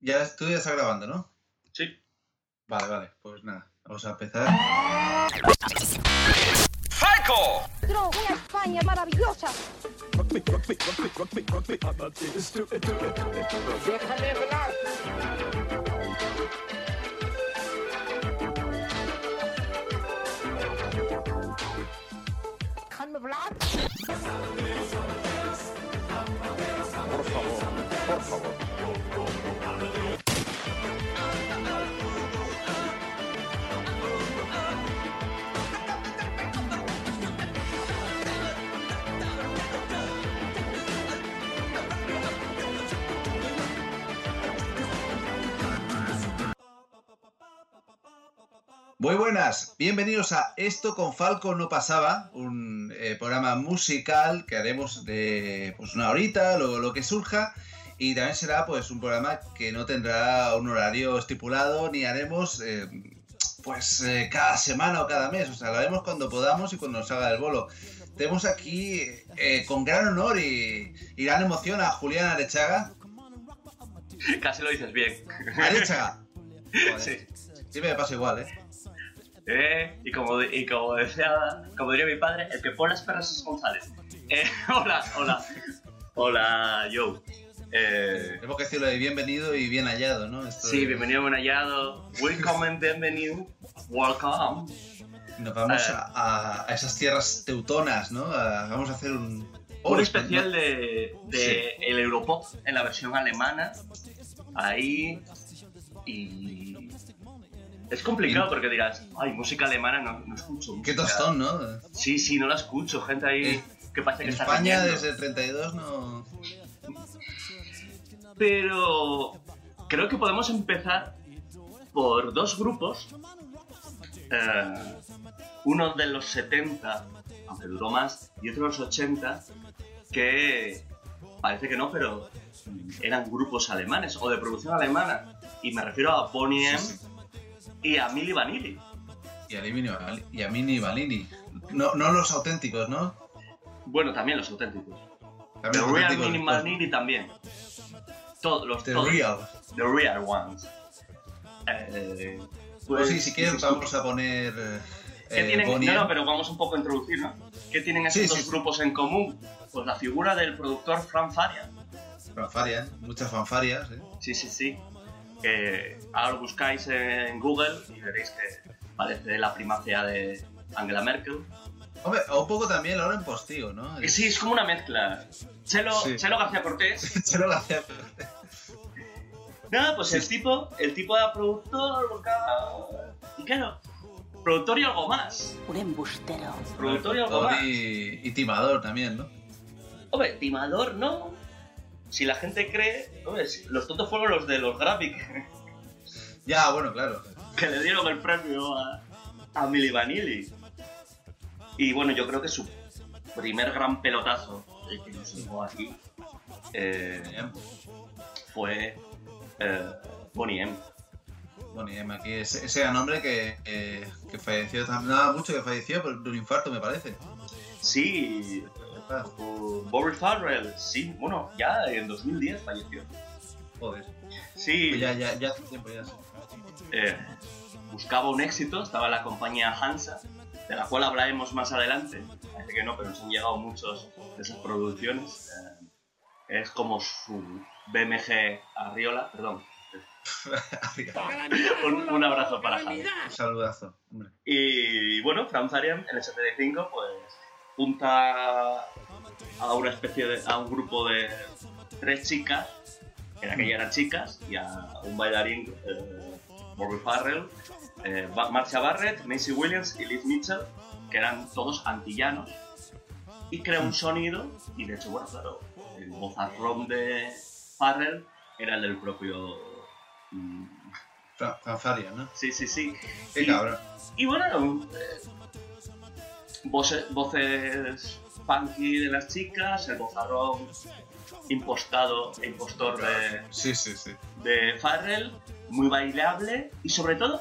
Ya tú ya estás grabando, ¿no? Sí. Vale, vale. Pues nada, vamos a empezar. Pero una España maravillosa. Déjame Muy buenas, bienvenidos a Esto con Falco no pasaba, un eh, programa musical que haremos de pues una horita, lo, lo que surja, y también será pues un programa que no tendrá un horario estipulado, ni haremos eh, pues eh, cada semana o cada mes, o sea, lo haremos cuando podamos y cuando nos haga el bolo. Tenemos aquí eh, con gran honor y, y gran emoción a Julián Arechaga. Casi lo dices bien. Arechaga. Joder, Sí. Siempre me pasa igual, ¿eh? Eh, y, como, y como decía, como diría mi padre, el que pone las perras es González. Eh, hola, hola. Hola, Joe. Eh, Tenemos que decirlo de bienvenido y bien hallado, ¿no? Esto sí, de- bienvenido, buen hallado. Welcome, bienvenido. Welcome. Nos vamos Eh. a, a- a esas tierras teutonas, ¿no? A- vamos a hacer un... Un Oh, especial ¿no? de, de el Europop en la versión alemana. Ahí. Y. Es complicado Y- porque dirás, ay, música alemana no, no escucho. Qué música". tostón, ¿no? Sí, sí, no la escucho. Gente ahí Eh, que parece En que está España riñendo. desde el 32 no... Pero creo que podemos empezar por dos grupos. Eh, uno de los 70, aunque duró más, y otro de los 80, que parece que no, pero eran grupos alemanes o de producción alemana. Y me refiero a Bonnie M Sí, sí. y a Milli Vanilli. Y a, Mini, y a Mini Balini. No, no los auténticos, ¿no? Bueno, también los auténticos. También los Real auténticos, pues, Vanilli también. Todos los The todos. Real. The Real Ones. Eh, Pues sí, si quieres escucha. vamos a poner... eh, ¿Qué eh, tienen? Bonnie No, no, pero vamos un poco a introducir, ¿no? ¿Qué tienen estos Sí, dos sí, grupos en común? Pues la figura del productor Fran Farian. Fanfarias, muchas fanfarias, ¿eh? Sí, sí, sí. Que ahora lo buscáis en Google y veréis que parece la primacía de Angela Merkel. Hombre, o un poco también Lauren Postigo, ¿no? Sí, es como una mezcla. Chelo, Sí. Chelo García Cortés. Chelo García. Nada, pues el tipo, el tipo era productor, buscaba- y claro, productor y algo más. Un embustero. Productor y algo más. Y, y timador también, ¿no? Hombre, timador no. Si la gente cree, hombre, los tontos fueron los de los que, Ya, bueno, claro. que le dieron el premio a, a Milli Vanilli. Y bueno, yo creo que su primer gran pelotazo, el que nos llegó aquí, eh, fue eh, Bonnie M. Bonnie M, aquí ese, ese gran hombre que, que, que falleció, nada mucho que falleció por un infarto, me parece. Sí, Ah, Boris Farrell, sí, bueno, ya en 2010 falleció. Joder. Sí, Pues ya, ya, ya hace tiempo ya. eh, buscaba un éxito, estaba en la compañía Hansa, de la cual hablaremos más adelante. Parece que no, pero nos han llegado muchos de esas producciones. Eh, es como su BMG Arriola, perdón. Un, un abrazo para Javi. Un saludazo, hombre. Y bueno, Franz Arian en el 75 pues junta a una especie de, a un grupo de tres chicas, que en aquella eran chicas, y a un bailarín, eh, Bobby Farrell, eh, Marcia Barrett, Macy Williams y Liz Mitchell, que eran todos antillanos, y crea un sonido, y de hecho, bueno, claro, el vozarrón de Farrell era el del propio... mm, ¿no? Sí, sí, sí. Qué Y- cabrón. y bueno, eh, voces, voces funky de las chicas, el bozarrón impostado e impostor de, Sí, sí, sí. de Farrell, muy bailable y sobre todo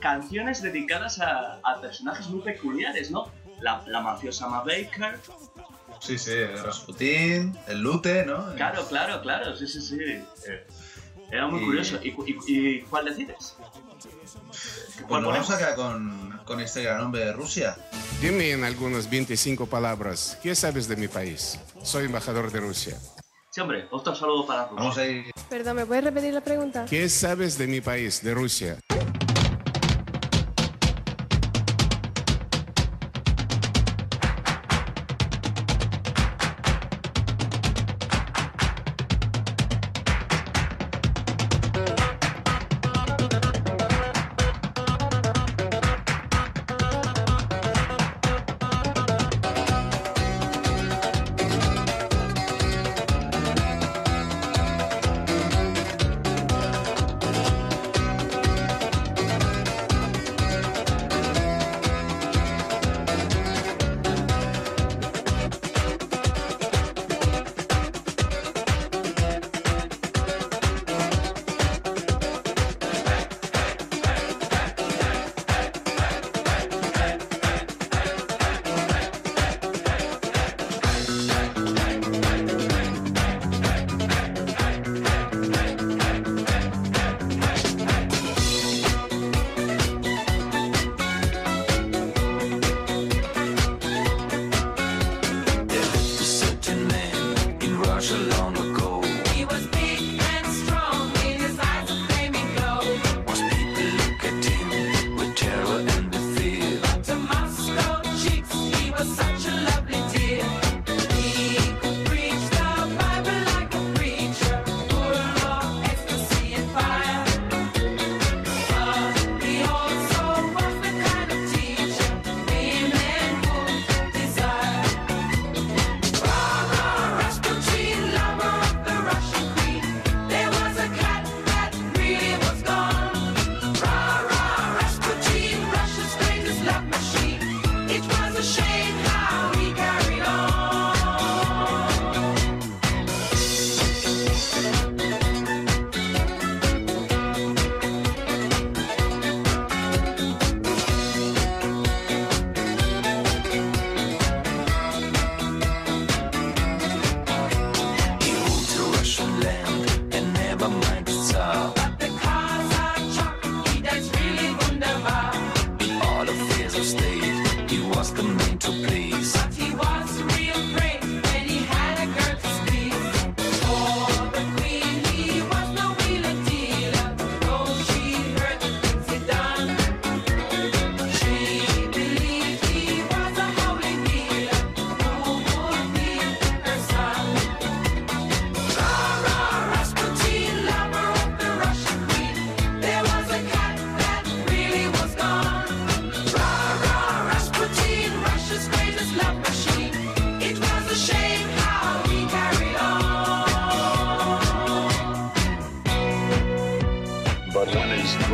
canciones dedicadas a, a personajes muy peculiares, ¿no? La, la mafiosa Ma Baker. Sí, sí, el el Lute, ¿no? Claro, claro, claro, sí, sí, sí. Eh, era muy y... curioso. ¿Y, y, y cuál decides? ¿Cuál bueno, pues vamos acá con, con este gran hombre de Rusia. Dime en algunas 25 palabras, ¿qué sabes de mi país? Soy embajador de Rusia. Sí, hombre, otro saludo para Rusia. Vamos a ir. Perdón, ¿me puedes repetir la pregunta? ¿Qué sabes de mi país, de Rusia?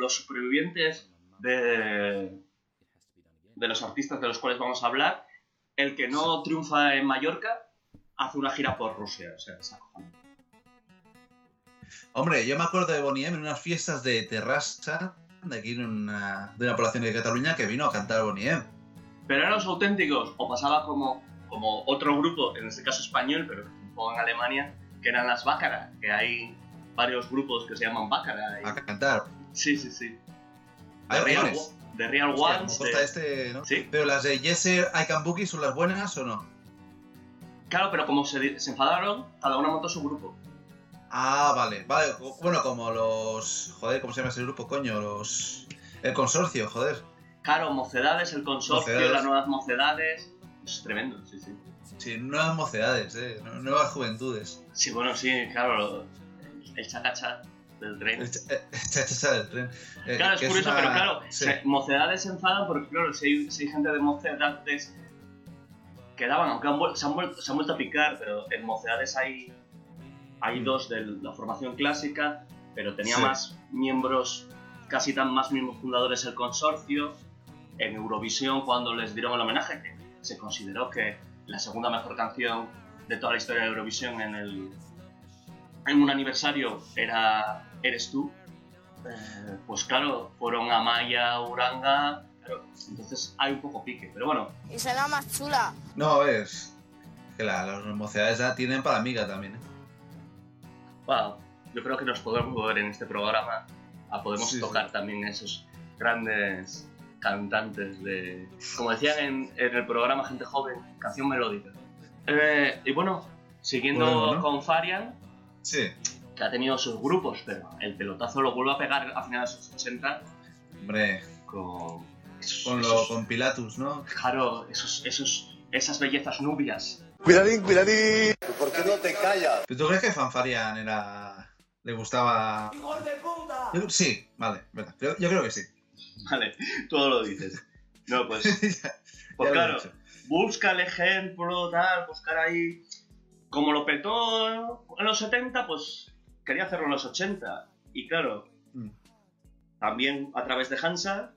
Los supervivientes de, de los artistas de los cuales vamos a hablar, el que no triunfa en Mallorca hace una gira por Rusia. O sea, es acojonante. Hombre, yo me acuerdo de Bonnie M en unas fiestas de Terrassa, de aquí una, de una población de Cataluña, que vino a cantar Bonnie M. Pero eran los auténticos, o pasaba como, como otro grupo, en este caso español, pero en Alemania, que eran las Bácara, que hay varios grupos que se llaman Bácara. y- A cantar. Sí, sí, sí. Hay De Real, de Real Ones. de- este, ¿no? Sí. Pero las de Yeser I Can son las buenas o no? Claro, pero como se, enfadaron, cada uno montó su grupo. Ah, vale. Vale, bueno, como los. Joder, ¿cómo se llama ese grupo, coño? Los. El consorcio, joder. Claro, Mocedades, el consorcio, Mocedades. las nuevas Mocedades. Es tremendo, sí, sí. Sí, nuevas mocedades, eh. nu- Nuevas juventudes. Sí, bueno, sí, claro, el chacacha del tren. El cha- eh, del tren. Eh, Claro, es curioso, una- pero claro, sí. Mocedades se enfadan porque, claro, si hay, si hay gente de Mocedades que daban, aunque han se, han vuelto, se han vuelto a picar, pero en Mocedades hay, hay dos de la formación clásica, pero tenía Sí. más miembros, casi tan más miembros fundadores el consorcio. En Eurovisión, cuando les dieron el homenaje, que se consideró que la segunda mejor canción de toda la historia de Eurovisión en, el, en un aniversario era Eres tú, eh, pues claro, fueron Amaya, Uranga, claro, entonces hay un poco pique, pero bueno, Y será más chula. No, es. Que la- las mocedades ya tienen para amiga también, eh. wow, yo creo que nos podemos mover en este programa, a podemos Sí, sí. tocar también esos grandes cantantes de, como decían en, en el programa Gente Joven, canción melódica. Eh, y bueno, siguiendo con Farian, Sí. Que ha tenido sus grupos, pero el pelotazo lo vuelve a pegar a finales de los 80 Hombre, con... esos- con, lo, esos- con Pilatus, ¿no? Claro, esos, esos, esas bellezas nubias. Cuidadín, cuidadín. ¿Por qué no te callas? ¿Tú crees que Fanfarian era. le gustaba. Yo- sí, vale, verdad. Yo, yo creo que sí. Vale, todo lo dices. No, pues, Ya pues claro, busca el ejemplo, tal, buscar ahí. Como lo petó en los 70, pues quería hacerlo en los 80. Y claro, Mm. también a través de Hansa,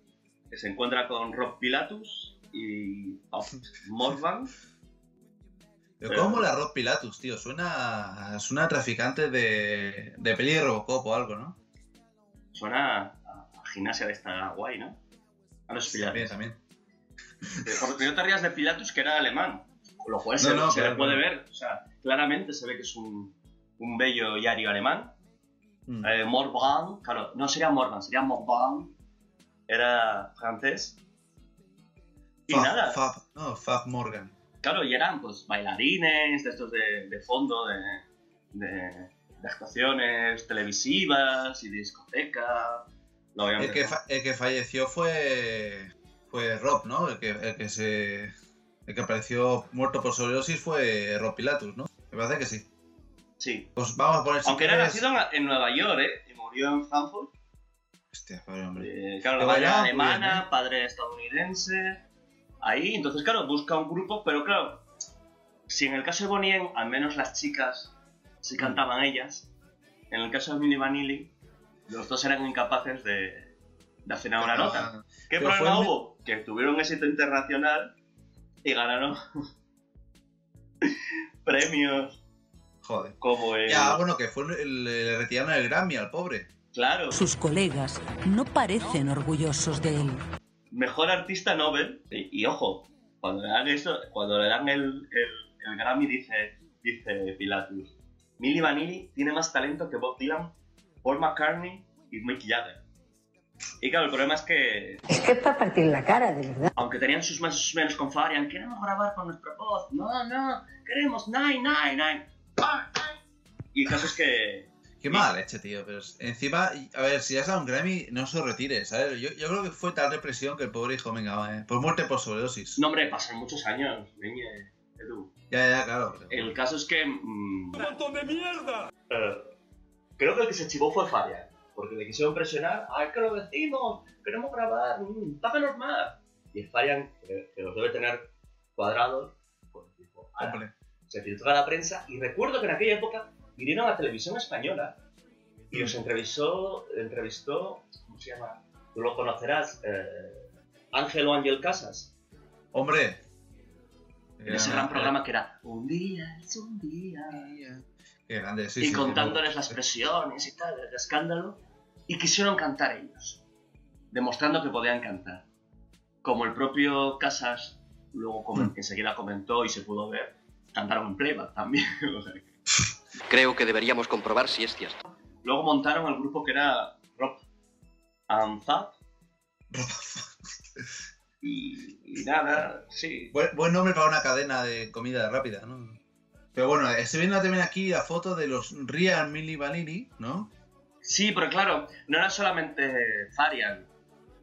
que se encuentra con Rob Pilatus y Bob Morvan. Pero ¿cómo la Rob Pilatus, tío? Suena. Suena a traficante de. de peli de Robocop o algo, ¿no? Suena a, a gimnasia de esta guay, ¿no? A los También, Pilatus. también. Eh, Porque no te rías de Pilatus, que era alemán. Lo cual No, se, no, se le puede ver. O sea, claramente se ve que es un, un bello y ario alemán. Mm. Eh, Morvan, claro, no sería Morvan, sería Morvan. Era francés. Y Fab, nada, Fab, no, Fab Morgan. claro, y eran pues bailarines de estos de, de fondo, de, de, de actuaciones televisivas y discoteca. El que, fa- el que falleció fue. fue Rob, ¿no? El que, el que se. El que apareció muerto por sobredosis fue Rob Pilatus, ¿no? Me parece que sí. Sí. Pues vamos a poner Aunque era nacido en, Nueva York, ¿eh? Y murió en Frankfurt. Hostia, pobre hombre. Eh, claro, la madre muy alemana, bien, ¿eh? padre estadounidense. Ahí, entonces, claro, busca un grupo, pero claro, si en el caso de Bonnie M, al menos las chicas sí cantaban ellas, en el caso de Milli Vanilli, los dos eran incapaces de, de hacer una nota. ¿Qué Pero problema hubo? Que tuvieron éxito internacional y ganaron premios Joder. como el... Ya, bueno, que fue el- le retiraron el Grammy al pobre. Claro, Sus colegas no parecen orgullosos de él. mejor artista Nobel. Y, y ojo, cuando le dan eso, cuando le dan el, el, el Grammy dice, dice Pilatus, Milli Vanilli tiene más talento que Bob Dylan, Paul McCartney y Mick Jagger. Y claro, el problema es que, Es que es para partir la cara, de verdad. aunque tenían sus más sus menos con Farian, queremos grabar con nuestra voz. No, no, queremos nine, nine, nine. Ah, nine". Y el caso es que Qué mala leche, tío. Pero encima, a ver, si has dado un Grammy, no se lo retires, ¿sabes? Yo, yo creo que fue tal represión que el pobre hijo, venga, va, eh, por muerte por sobredosis. No, hombre, pasan muchos años, niñe, Edu. Ya, ya, claro. pero- El caso es que. ¡Un montón de mierda! creo que el que se chivó fue Fabian. Porque le quisieron presionar. ¡Ay, que lo decimos! ¡Queremos grabar! mm, ¡Páganos más! Y el Fabian, que, que los debe tener cuadrados, pues dijo. Hombre. Se filtró a la prensa. Y recuerdo que en aquella época vinieron a televisión española y os entrevistó, entrevistó, ¿cómo se llama? Tú lo conocerás, eh, Ángel o Ángel Casas, Hombre. en ese gran programa que era Un día es un día. Qué grande, sí, y sí, contándoles sí. las presiones y tal, el escándalo, y quisieron cantar ellos, demostrando que podían cantar. Como el propio Casas luego comen- Mm. enseguida comentó y se pudo ver, cantaron en playback también. o sea que- Creo que deberíamos comprobar si es cierto. Luego montaron el grupo que era Rob and Zap. y, y nada, sí. Buen, buen nombre para una cadena de comida rápida, ¿no? Pero bueno, estoy viendo también aquí la foto de los Real Mili Vanilli, ¿no? Sí, pero claro, no era solamente Farian.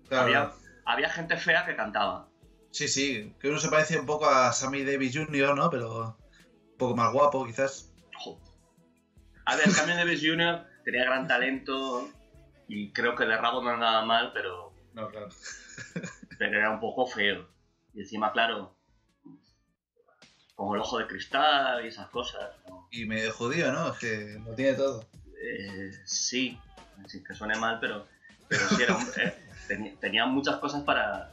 Claro. Había, había gente fea que cantaba. Sí, sí, que uno se parece un poco a Sammy Davis Jr., ¿no? Pero poco más guapo, quizás. A ver, Camille Davis Jr. tenía gran talento y creo que de rabo no andaba mal, pero, No, claro. pero era un poco feo. Y encima, claro, con el ojo de cristal y esas cosas. ¿no? Y medio judío, ¿no? Es que lo tiene todo. Eh, sí, sin que suene mal, pero, pero sí, era un- eh, tenía, tenía muchas cosas para,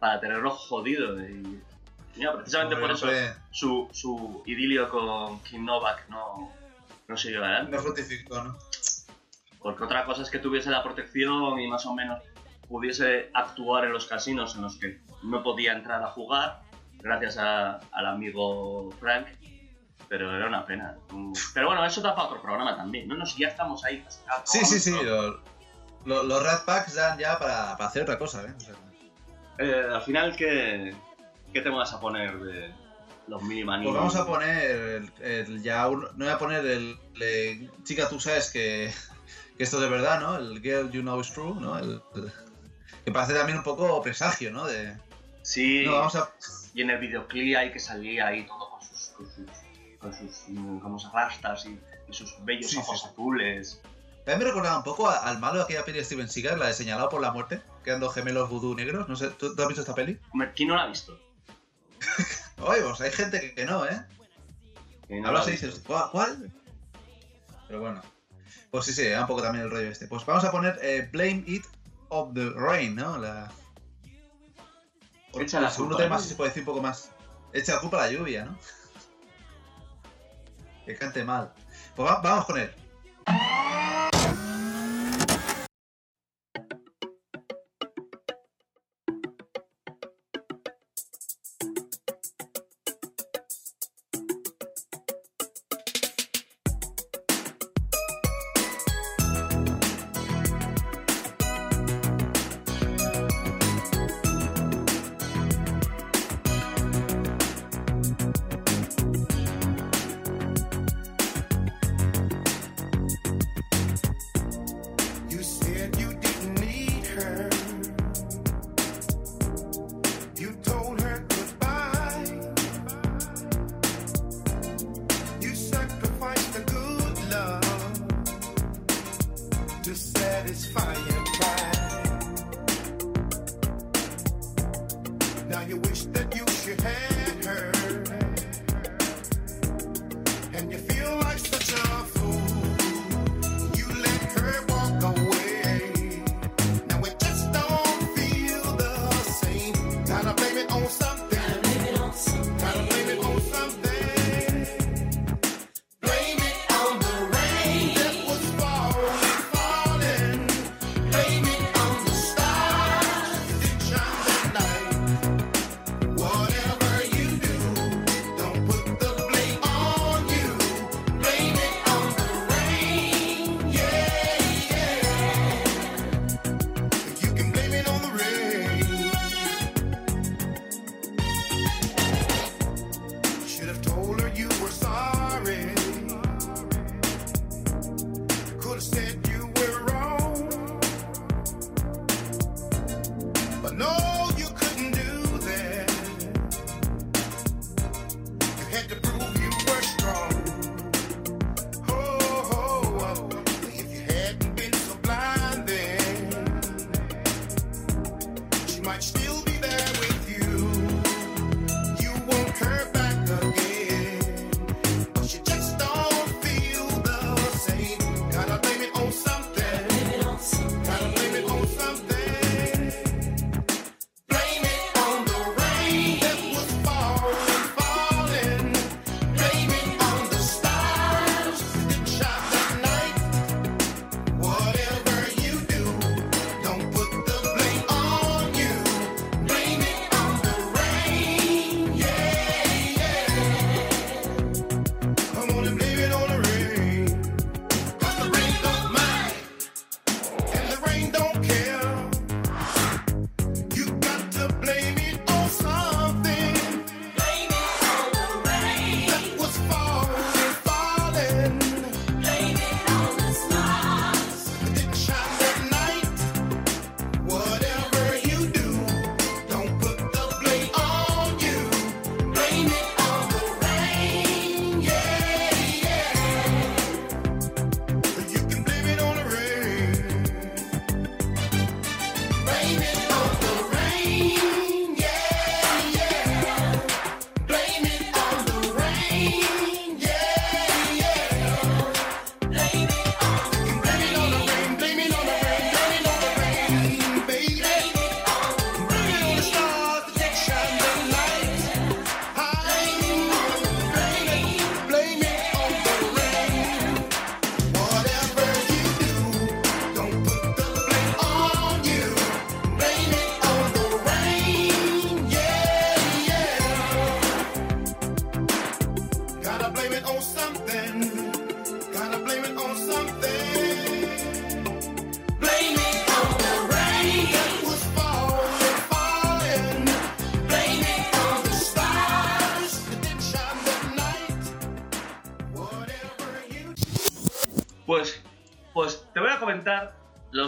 para tenerlo jodido. Y, precisamente por eso su, su idilio con Kim Novak no, no siguió adelante. No fructificó, ¿no? Porque otra cosa es que tuviese la protección y más o menos pudiese actuar en los casinos en los que no podía entrar a jugar, gracias a- al amigo Frank. Pero era una pena. Pero bueno, eso da para otro programa también. No, no, si ya estamos ahí. pues, Sí, sí, sí. Los, los, los Rat Packs dan ya para, para hacer otra cosa, ¿eh? O sea, ¿no? Eh, al final, ¿qué, ¿qué te vas a poner de los mini pues vamos a poner el, el- ya un- no voy a poner el, el- chica tú sabes que, que esto es de verdad, ¿no? El girl you know is true, ¿no? El, que parece también un poco presagio, ¿no? De, Sí, no, vamos a, y en el videoclip ahí que salía ahí todo con sus, con sus, con sus, mm, con sus rastas y, y sus bellos Sí, ojos sí, azules. También me recordaba un poco a- al malo de aquella peli de Steven Seagal, la de Señalado por la Muerte, que eran dos gemelos vudú negros. No sé, ¿tú, tú has visto esta peli? ¿Quién no la ha visto? Oye, pues hay gente que, no, ¿eh? ¿Quién no Hablas la y dices, ¿cuál? Pero bueno. Pues sí, sí, era un poco también el rollo este. Pues vamos a poner eh, Blame It of the Rain, ¿no? La... Echa la el segundo culpa tema lluvia. sí se puede decir un poco más. Echa la culpa a la lluvia, ¿no? Que cante mal. Pues va- vamos con él.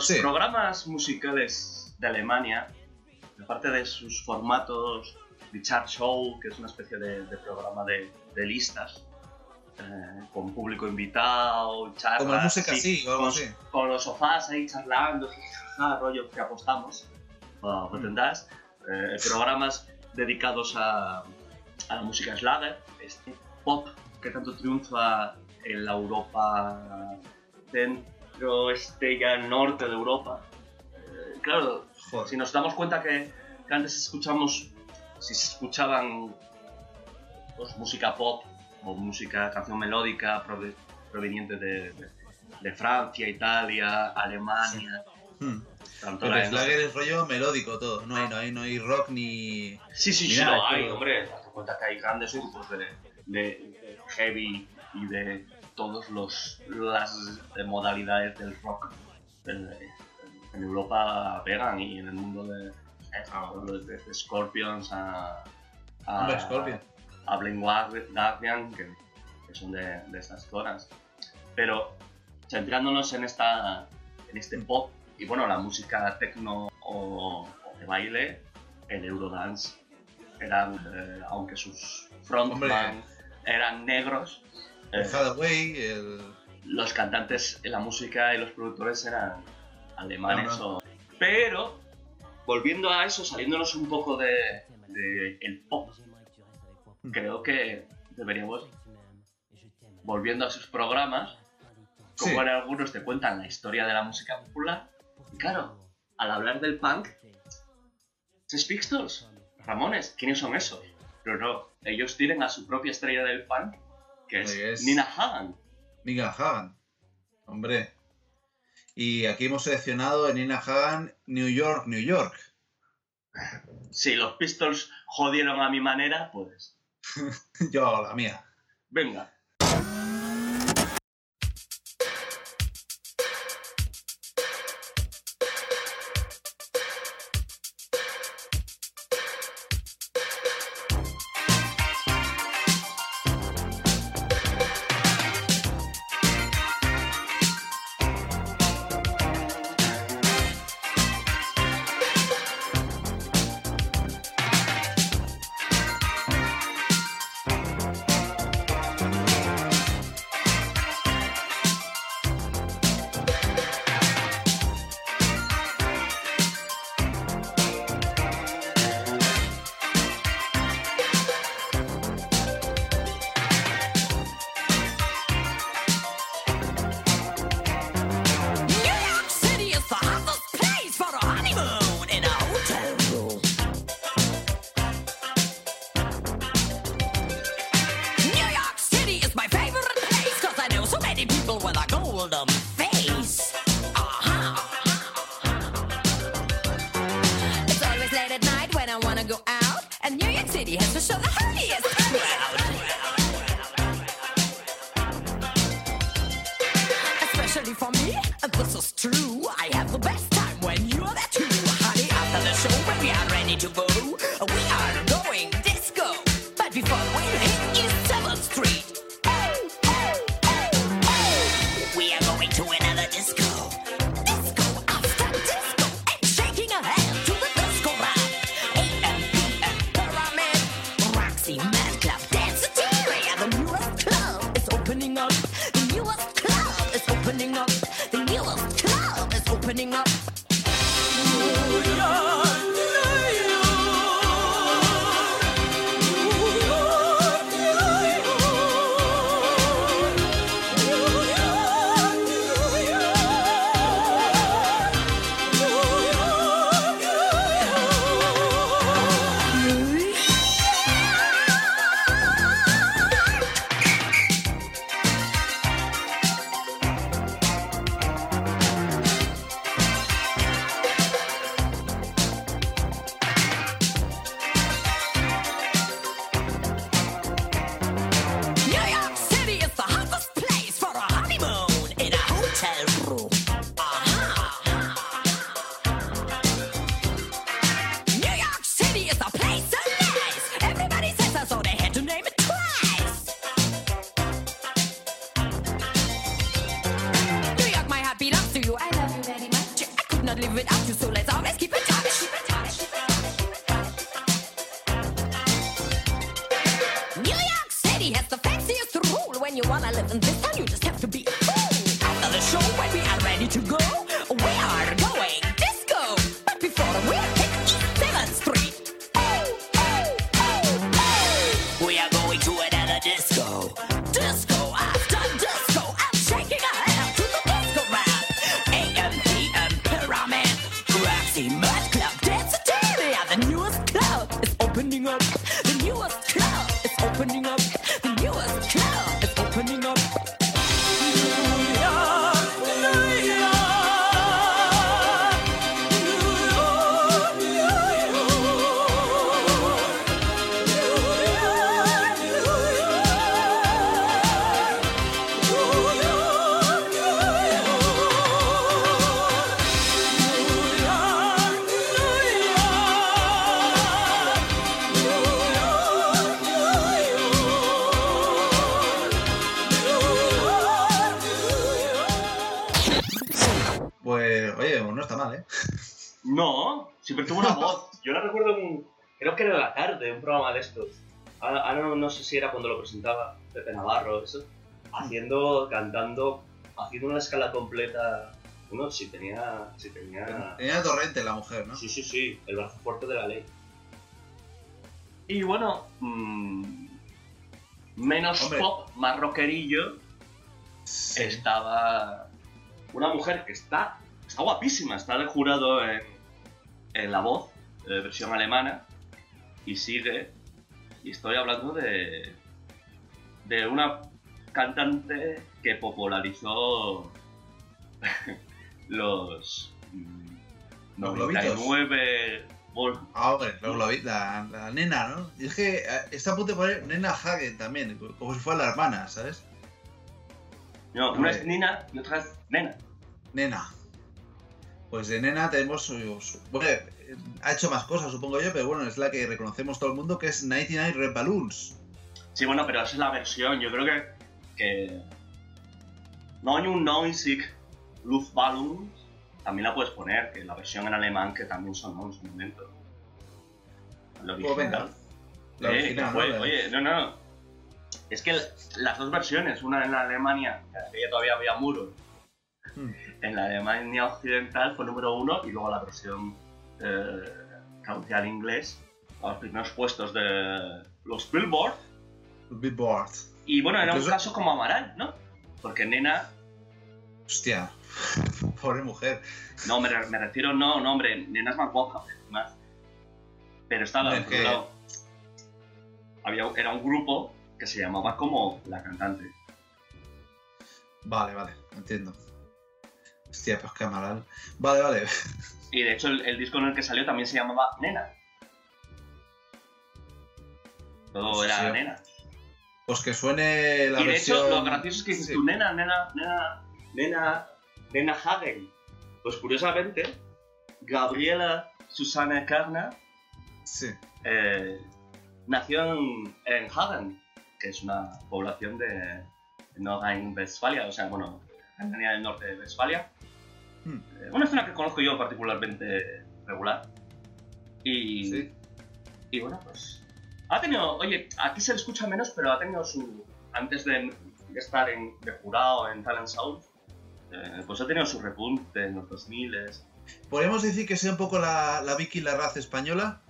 Los Sí. programas musicales de Alemania, aparte de sus formatos de chart show, que es una especie de, de programa de, de listas, eh, con público invitado, charlas, Como la música sí, así, o algo con, así. con los sofás ahí charlando, jajaja, rollo que apostamos, o Mm. tendrás, eh, programas dedicados a, a la música schlager, este pop que tanto triunfa en la Europa centro, este ya norte de Europa. Eh, claro, Joder. si nos damos cuenta que, que antes escuchamos, si se escuchaban pues, música pop o música, canción melódica prove- proveniente de, de- de Francia, Italia, Alemania, Hmm. tanto Pero el Slager es rollo melódico todo. No hay, no hay, no hay rock ni. Sí, sí, ni sí, nada, lo hay, todo. hombre. Date cuenta que hay grandes grupos de, de heavy y de todas las eh, modalidades del rock. Eh, En Europa pegan y en el mundo de, de, de Scorpions a, a, Hombre, Scorpion. a Blind Guardian, que, que son de, de estas zonas. Pero centrándonos en, esta, en este pop y bueno, la música techno o, o de baile, el Eurodance, eran, eh, aunque sus frontman eran negros, El Hathaway, el. los cantantes, la música y los productores eran alemanes. No, no. o- Pero, volviendo a eso, saliéndonos un poco de, de el pop, creo que deberíamos, volviendo a sus programas, como Sí. en algunos te cuentan la historia de la música popular, y claro, al hablar del punk, Sex Pistols, Ramones, ¿quiénes son esos? Pero no, ellos tienen a su propia estrella del punk, que es, Es- Nina Hagen. Nina Hagan. Hombre. Y aquí hemos seleccionado en Nina Hagan New York, New York. Si los Pistols jodieron a mi manera, pues Yo hago la mía. venga. Si era cuando lo presentaba Pepe Navarro, eso. Haciendo, cantando, haciendo una escala completa. Uno, si tenía. Si tenía. Tenía torrente la mujer, ¿no? Sí, sí, sí, el brazo fuerte de la ley. Y bueno, mm, menos Hombre. pop, más rockerillo, estaba una mujer que está, está guapísima, está de jurado en, en La Voz, eh, versión alemana, y sigue, y estoy hablando de, de una cantante que popularizó los mm, Los globitos. 99 vol- Ah, hombre, la, la nena, ¿no? Y es que eh, está a punto de poner Nena Hagen también, como si fuera la hermana, ¿sabes? No, una es Nina y otra es Nena. Nena. Pues de Nena tenemos su... su- bueno, ha hecho más cosas, supongo yo, pero bueno, es la que reconocemos todo el mundo, que es 99 Red Balloons. Sí, bueno, pero esa es la versión. Yo creo que. que 99 Luftballons también la puedes poner, que la versión en alemán que también sonó en su momento. La Pues original. la Eh, original, ¿no? La- Oye, no, no. Es que las dos versiones, una en Alemania, que ya todavía había muros, Hmm. en la Alemania occidental fue número uno y luego la versión eh, traducida al inglés, a los primeros puestos de los Billboard. Billboard. Y bueno, era un caso como Amaral, ¿no? Porque Nena, Hostia, pobre mujer. no, me, re- me refiero, no, no, hombre, Nena es más guapa, más. Pero estaba, que- lado, había, era un grupo que se llamaba como La Cantante. Vale, vale, entiendo. Hostia, pues qué mal. Vale, vale. Y de hecho, el, el disco en el que salió también se llamaba Nena. Todo Pues era sí. Nena. Pues que suene la y de versión... hecho, lo gracioso es que dices Sí. tú, Nena, Nena, Nena, Nena, Nena Hagen. Pues curiosamente, Gabriela Susana Karna Sí. eh, nació en, en Hagen, que es una población de Nordrhein-Westfalia, o sea, bueno, Alemania del norte de Westfalia. Hmm. Eh, una zona que conozco yo particularmente regular. Y, Sí. y bueno, pues. Ha tenido, oye, aquí se le escucha menos, pero ha tenido su. Antes de, de estar en, de jurado en Talent Sound, eh, pues ha tenido su repunte en los 2000 ¿Podríamos decir que sea un poco la, la Vicky Larraz española?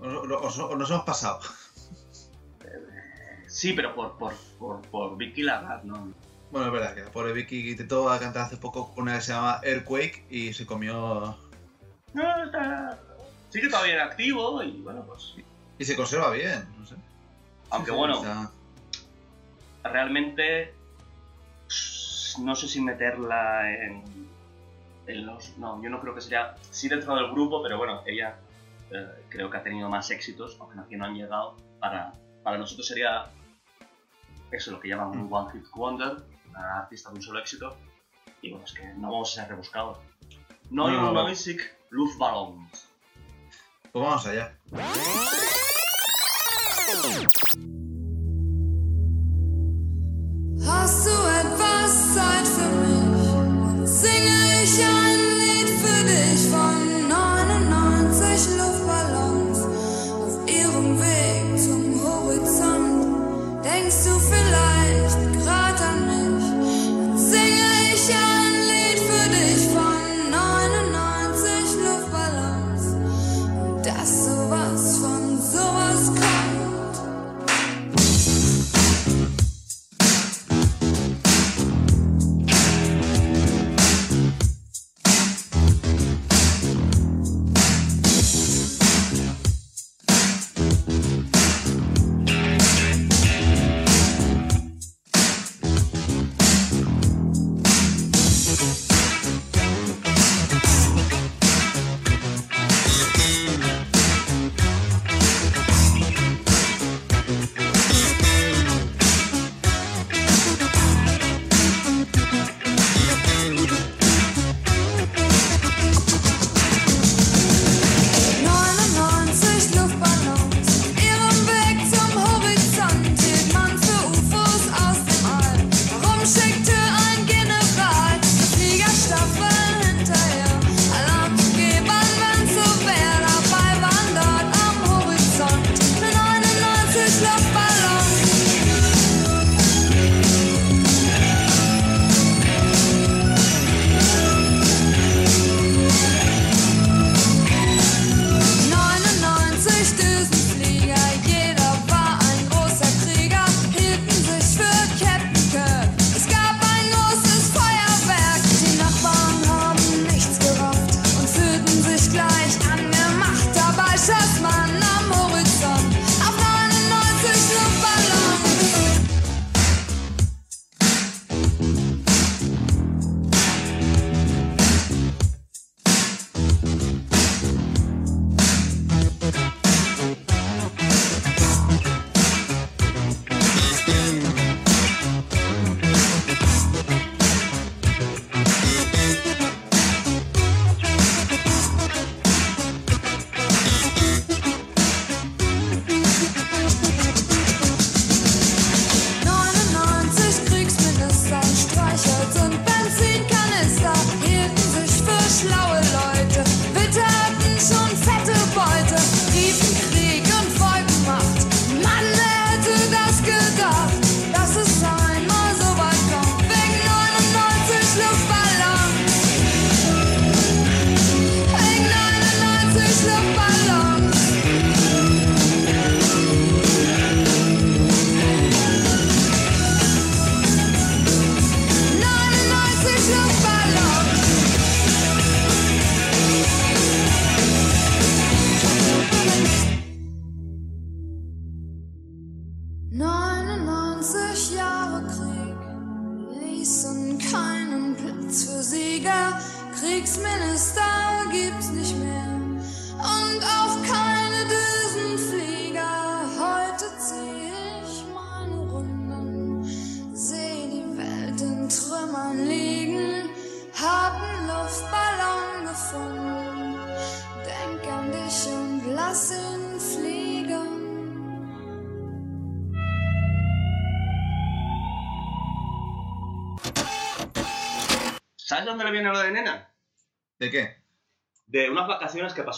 ¿O, o- o- o nos hemos pasado? Sí, pero por, por, por, por Vicky Larraz, ¿no? Bueno, es verdad que la pobre Vicky intentó cantar hace poco una que se llama Earthquake y se comió... No, está. Sigue todavía en activo y bueno, pues. Y se conserva bien, no sé. Aunque Sí, sí, bueno, está- realmente. No sé si meterla en. en los. No, yo no creo que sería. Sí dentro del grupo, pero bueno, ella eh, creo que ha tenido más éxitos, aunque aquí no han llegado. Para, para nosotros sería. Eso, lo que llaman un One Hit Wonder, una artista de un solo éxito. Y bueno, es que no vamos a ser rebuscados. No, No, no. Music Luftballons. Pues vamos allá.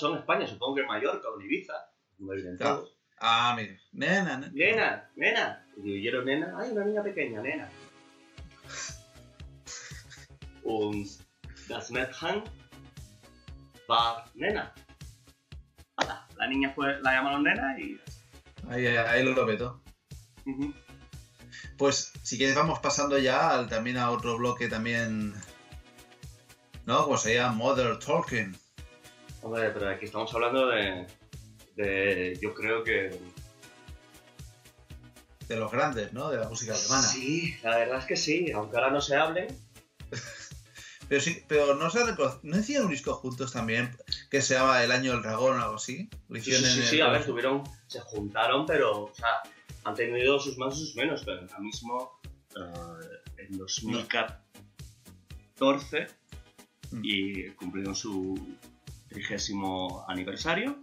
Pasó en España, supongo que en Mallorca o en Ibiza. Muy evidentado. Ah, mira. Nena, nena. Nena, nena. Y nena, ay, una niña pequeña, nena. Und das Mädchen war nena. La niña fue, la llamaron nena y... Ahí, ahí, ahí lo petó. Pues si quieres vamos pasando ya al- también a otro bloque también. ¿No? Como se llama Mother Talking. Hombre, pero aquí estamos hablando de... de yo creo que... De los grandes, ¿no? De la música alemana. Sí, la verdad es que sí, aunque ahora no se hablen. Pero sí, pero no se ¿No hicieron un disco juntos también que se llama El Año del Dragón o algo así? Sí, sí, sí, en sí, el- a ver, tuvieron, se juntaron, pero, o sea, han tenido sus más y sus menos, pero ahora mismo, eh, en 2014, Mm. y cumplieron su trigésimo aniversario,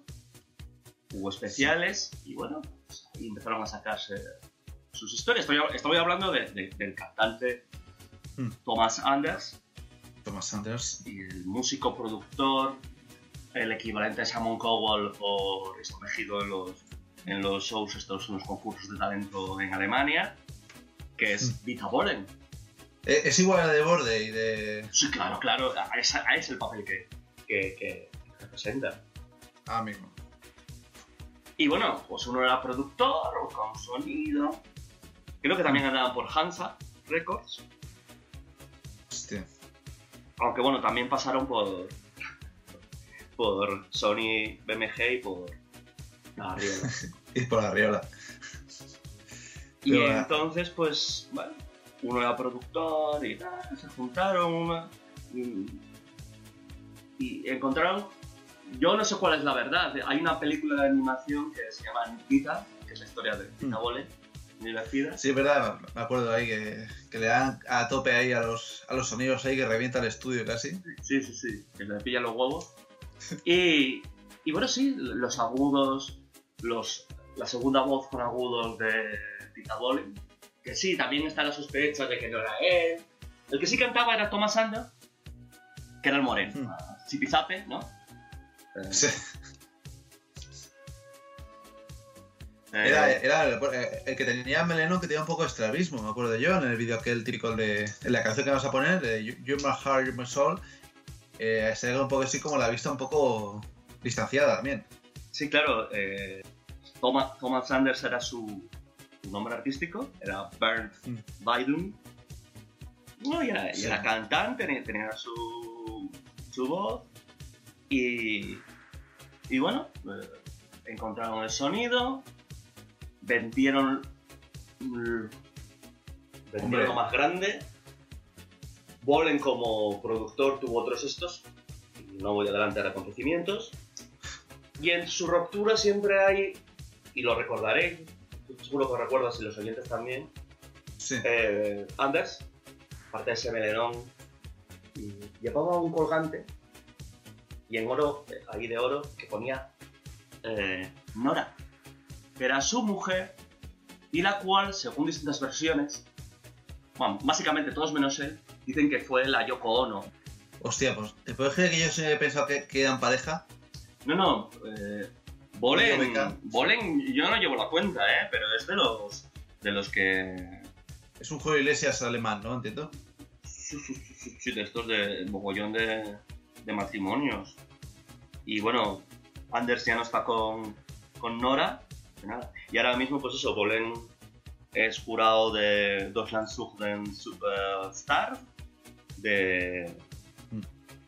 hubo especiales, y bueno, pues ahí empezaron a sacarse sus historias. Estoy, estoy hablando de- de- del cantante Mm. Thomas Anders, Thomas Sanders. y el músico productor, el equivalente a Simon Cowell o Risto Mejido en los, en los shows, estos en los concursos de talento en Alemania, que es Dita Bolen. Eh, Es igual a de borde y de. Sí, claro, claro, a ese el papel que, que, que representa. Ah, mismo. Y bueno, pues uno era productor, o con sonido. Creo que también andaban por Hansa Records. Hostia. Aunque bueno, también pasaron por por Sony BMG y por Arriola. Y por la riola. Y Pero, ah, entonces, pues, bueno, uno era productor y tal, se juntaron una, y, y encontraron. Yo no sé cuál es la verdad. Hay una película de animación que se llama Nikita, que es la historia de Nikita Bole, muy divertida. Sí, es verdad, me acuerdo ahí que, que le dan a tope ahí a los, a los sonidos ahí que revienta el estudio casi. Sí, sí, sí, que le pilla los huevos. Y, y bueno, sí, los agudos, los, la segunda voz con agudos de Tita Bole, que sí, también está la sospecha de que no era él. El que sí cantaba era Thomas Sander, que era el moreno, Hmm. Zipizape, ¿no? Era, era el, el que tenía meleno que tenía un poco de estrabismo, me acuerdo yo, en el vídeo aquel típico de. En la canción que vamos a poner, de You- You're My Heart, You're My Soul. Eh, se ve un poco así como la vista un poco distanciada también. Sí, claro, eh, Thomas, Thomas Sanders era su, su nombre artístico, era Bernd Mm. No, y era, y Sí. era cantante, tenía, tenía su, su voz. Y, y bueno, eh, encontraron el sonido, vendieron, vendieron Hombre. lo más grande. Bolen como productor tuvo otros estos, no voy a adelantar acontecimientos. Y en su ruptura siempre hay, y lo recordaré, seguro que recuerdas y los oyentes también, Sí. eh, Anders, aparte de ese melenón, y llevaba un colgante, y en oro, ahí de oro, que ponía eh, Nora, que era su mujer, y la cual, según distintas versiones, bueno, básicamente todos menos él, dicen que fue la Yoko Ono. Hostia, pues ¿te puedes creer que yo siempre he pensado que, que eran pareja? No, no, eh, Bolen, Bolen, yo no llevo la cuenta, ¿eh? Pero es de los, de los que... Es un Julio Iglesias alemán, ¿no? Entiendo. Sí, sí, sí, sí, sí, de estos de mogollón de, de matrimonios. Y bueno, Anders ya no está con, con Nora. nada. Y ahora mismo, pues eso, Bolen es jurado de Deutschland sucht den Superstar. De...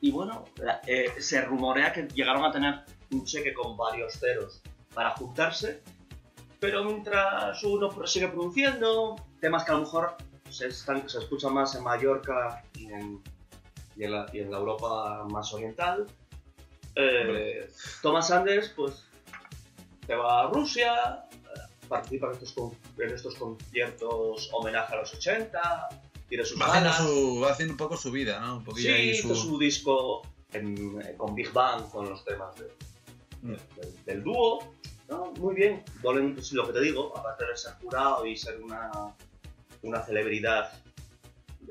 Y bueno, eh, se rumorea que llegaron a tener un cheque con varios ceros para juntarse. Pero mientras uno sigue produciendo, temas que a lo mejor se, están, se escuchan más en Mallorca y en, y en, la, y en la Europa más oriental. Eh, Thomas Anders, pues, se va a Rusia, eh, participa en estos, con- en estos conciertos homenaje a los 80, tiene sus Va haciendo, su, va haciendo un poco su vida, ¿no? Un poquillo Sí, ahí hizo su... su disco en- eh, con Big Bang, con los temas de- Mm. del, del dúo. No, muy bien. Dolen, pues lo que te digo, aparte de ser jurado y ser una, una celebridad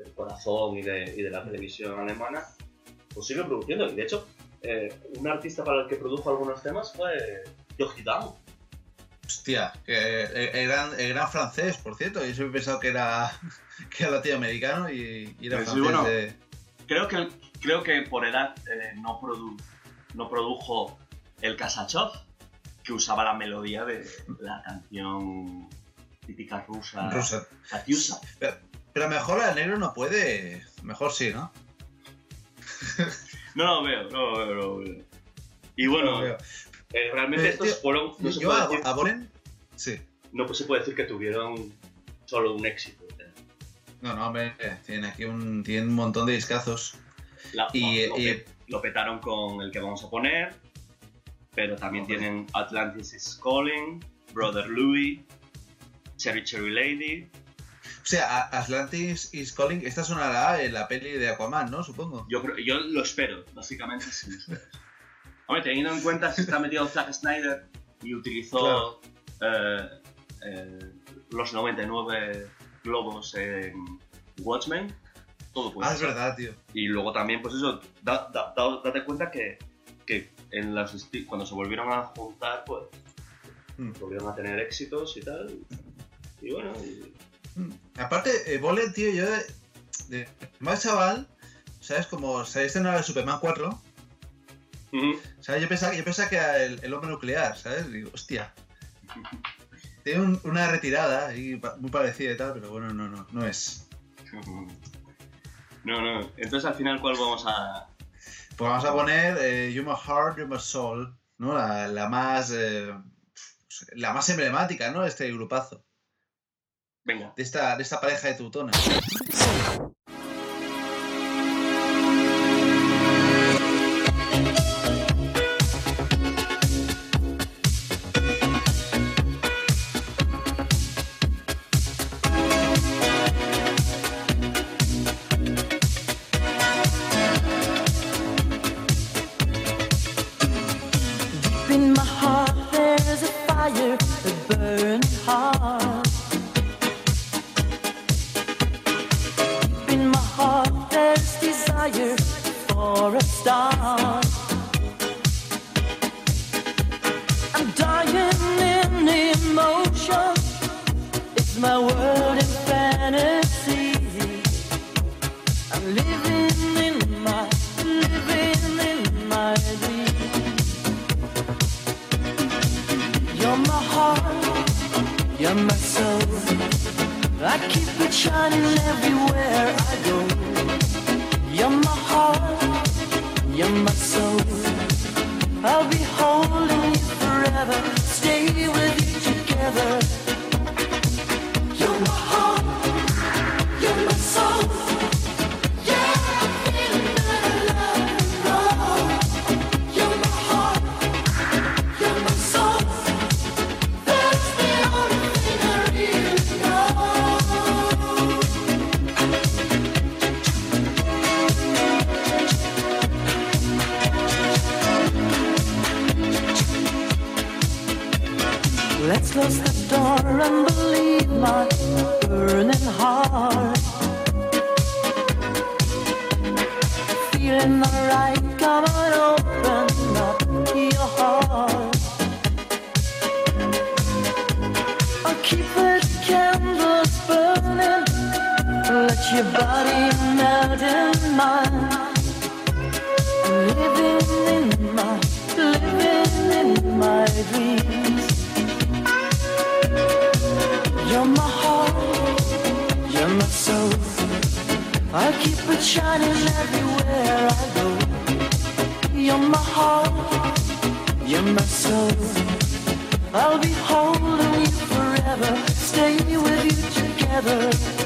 del corazón y de, y de la televisión alemana, pues sigue produciendo. Y de hecho, eh, un artista para el que produjo algunos temas fue Yogi Damo. Hostia, que el, el gran, el gran francés, por cierto. Yo siempre he pensado que era, que era latinoamericano y, y era Sí, francés bueno. de... Creo que, creo que por edad eh, no, produ- no produjo el Kasachov, que usaba la melodía de la canción típica rusa, rusa. Katyusha. Pero, pero mejor el negro no puede... Mejor sí, ¿no? No lo veo, no lo veo, no lo veo. Y bueno, No eh, realmente Eh, estos tío, fueron. No Yo a, decir, a. Sí. no se puede decir que tuvieron solo un éxito. No, no, hombre, tienen aquí un, tienen un montón de discazos. La- Y, lo, y- pe- lo petaron con el que vamos a poner, pero también tienen Atlantis is Calling, Brother Louie, Cherry Cherry Lady. O sea, Atlantis is Calling, esta sonará en la peli de Aquaman, ¿no? Supongo. Yo, creo, yo lo espero, básicamente sí lo espero. Hombre, teniendo en cuenta si está metido Zack Snyder y utilizó eh, eh, los 99 globos en Watchmen, todo puede Ah, es ser. verdad, tío. Y luego también, pues eso, da- da- da- date cuenta que, que en las cuando se volvieron a juntar, pues Mm. volvieron a tener éxitos y tal. Y bueno, y-. Aparte, eh, Bolen, tío, yo de, de más chaval, ¿sabes? Como se estrenado el Superman 4, ¿sabes? Yo pensaba, yo pensaba que era el, el hombre nuclear, ¿sabes? Digo, hostia. Tiene un- una retirada pa- muy parecida y tal, pero bueno, no, no, no es. No, no. Entonces al final, ¿cuál vamos a...? Pues vamos a poner eh, You My Heart, You My Soul, ¿no? La, la más. eh, la más emblemática, ¿no? De este grupazo. De esta, de esta pareja de teutonas. I'll be holding you forever, stay with you together.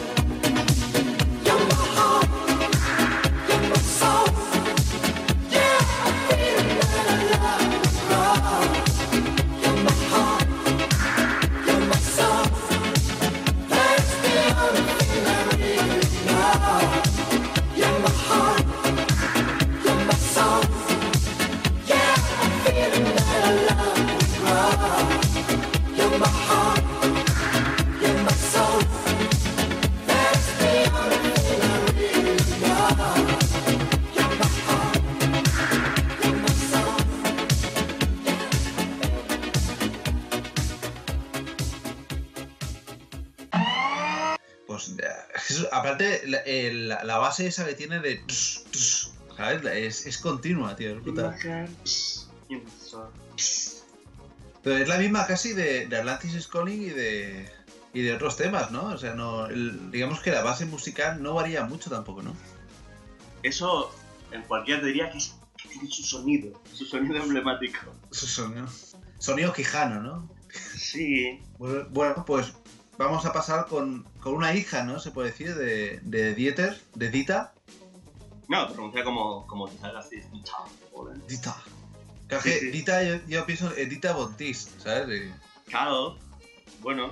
Base esa que tiene de. Es, es continua, tío. Es brutal. Pero es la misma casi de, de Atlantis is Calling y de. Y de otros temas, ¿no? O sea, no. el- digamos que la base musical no varía mucho tampoco, ¿no? Eso en cualquier te diría que, es, que tiene su sonido, su sonido emblemático. Su sonido. Sonido quijano, ¿no? Sí, Bueno, pues vamos a pasar con, con una hija, ¿no? Se puede decir, de, de Dieter, de Dita. no, pronuncia como, como te salga así, Dita. Dita. Claro Sí, sí. Dita, yo, yo pienso en Dita Bontis, ¿sabes? Claro, bueno,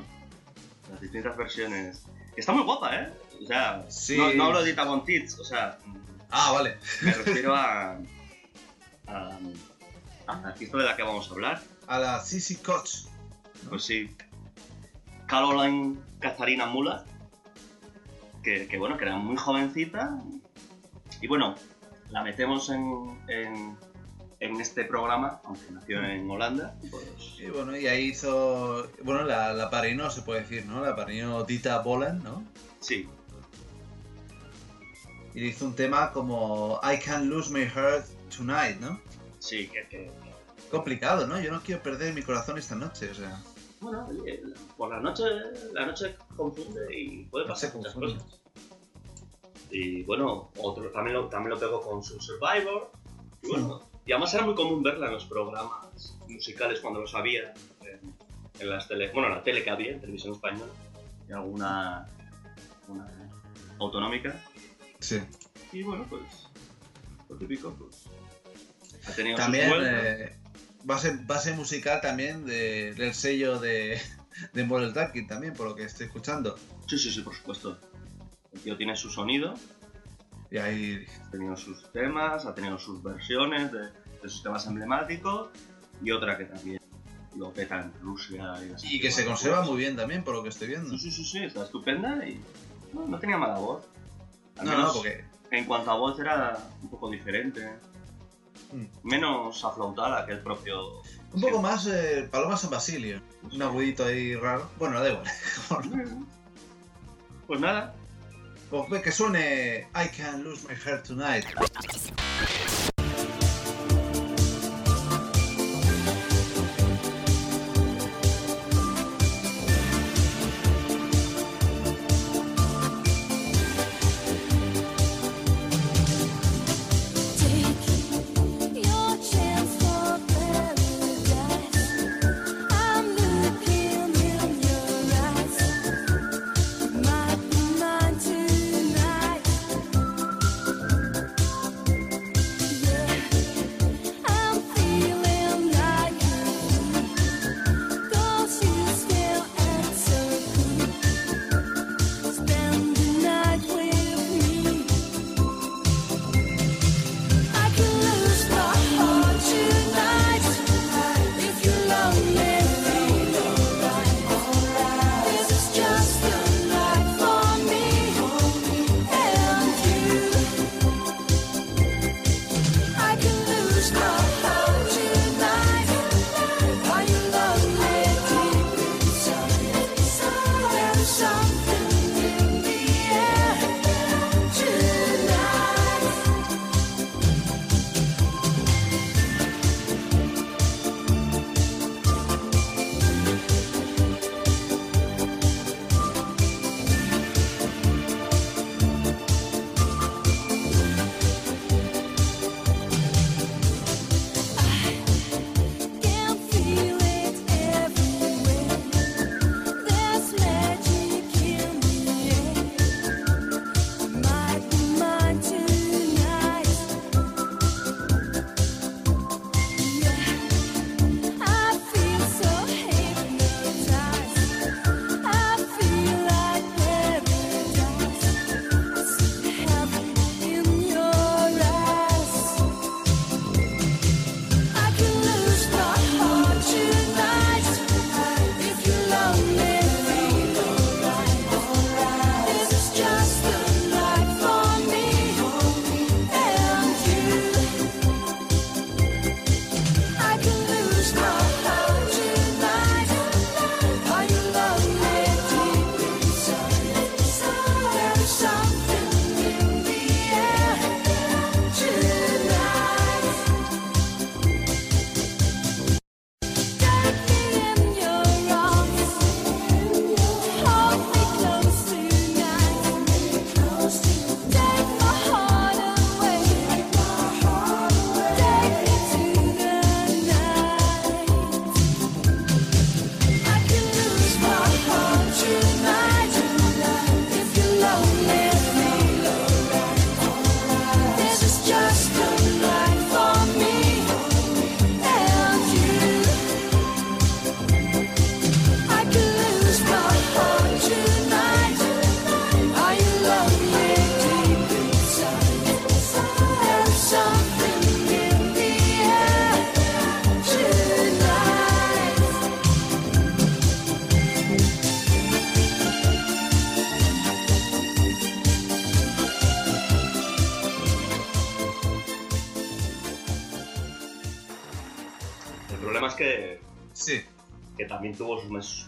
las distintas versiones. Está muy guapa, ¿eh? O sea, Sí. no, no hablo de Dita Von Teets, o sea, Ah, vale. me refiero a, a, a la artista de la que vamos a hablar. A la Sissy Koch. Pues sí. Caroline Catharina Mula, que, que bueno, que era muy jovencita. Y bueno, la metemos en, en, en este programa, aunque nació en Holanda. Pues, Y bueno, y ahí hizo. Bueno, la, la parinó, se puede decir, ¿no? La parinó Dita Bolan, ¿no? sí, Y hizo un tema como I Can't Lose My Heart Tonight, ¿no? sí, que, que- Complicado, ¿no? Yo no quiero perder mi corazón esta noche, o sea. Bueno, oye, por la noche, la noche confunde y puede pasar muchas cosas. Y bueno, otro, también, lo, también lo pegó con su Survivor. Y bueno, y además era muy común verla en los programas musicales cuando los había. En, en las tele, bueno, en la tele que había, en televisión española. Y alguna una autonómica. Sí. Y bueno, pues, lo típico, pues. Ha tenido También, base musical también de- del sello de, de Model Talking también, por lo que estoy escuchando. Sí, sí, sí, por supuesto. El tío tiene su sonido, Y ahí. ha tenido sus temas, ha tenido sus versiones de, de sus temas emblemáticos y otra que también lo peta en Rusia y. Y que se conserva muy bien también, por lo que estoy viendo. Sí, sí, sí, sí, está estupenda y no, no tenía mala voz. Al No, menos no, porque. En cuanto a voz era un poco diferente. Menos aflautada que el propio... Un poco más eh, Paloma San Basilio. Un agudito ahí raro. Bueno, da igual. Pues nada, Pues que suene I Can't Lose My Heart Tonight.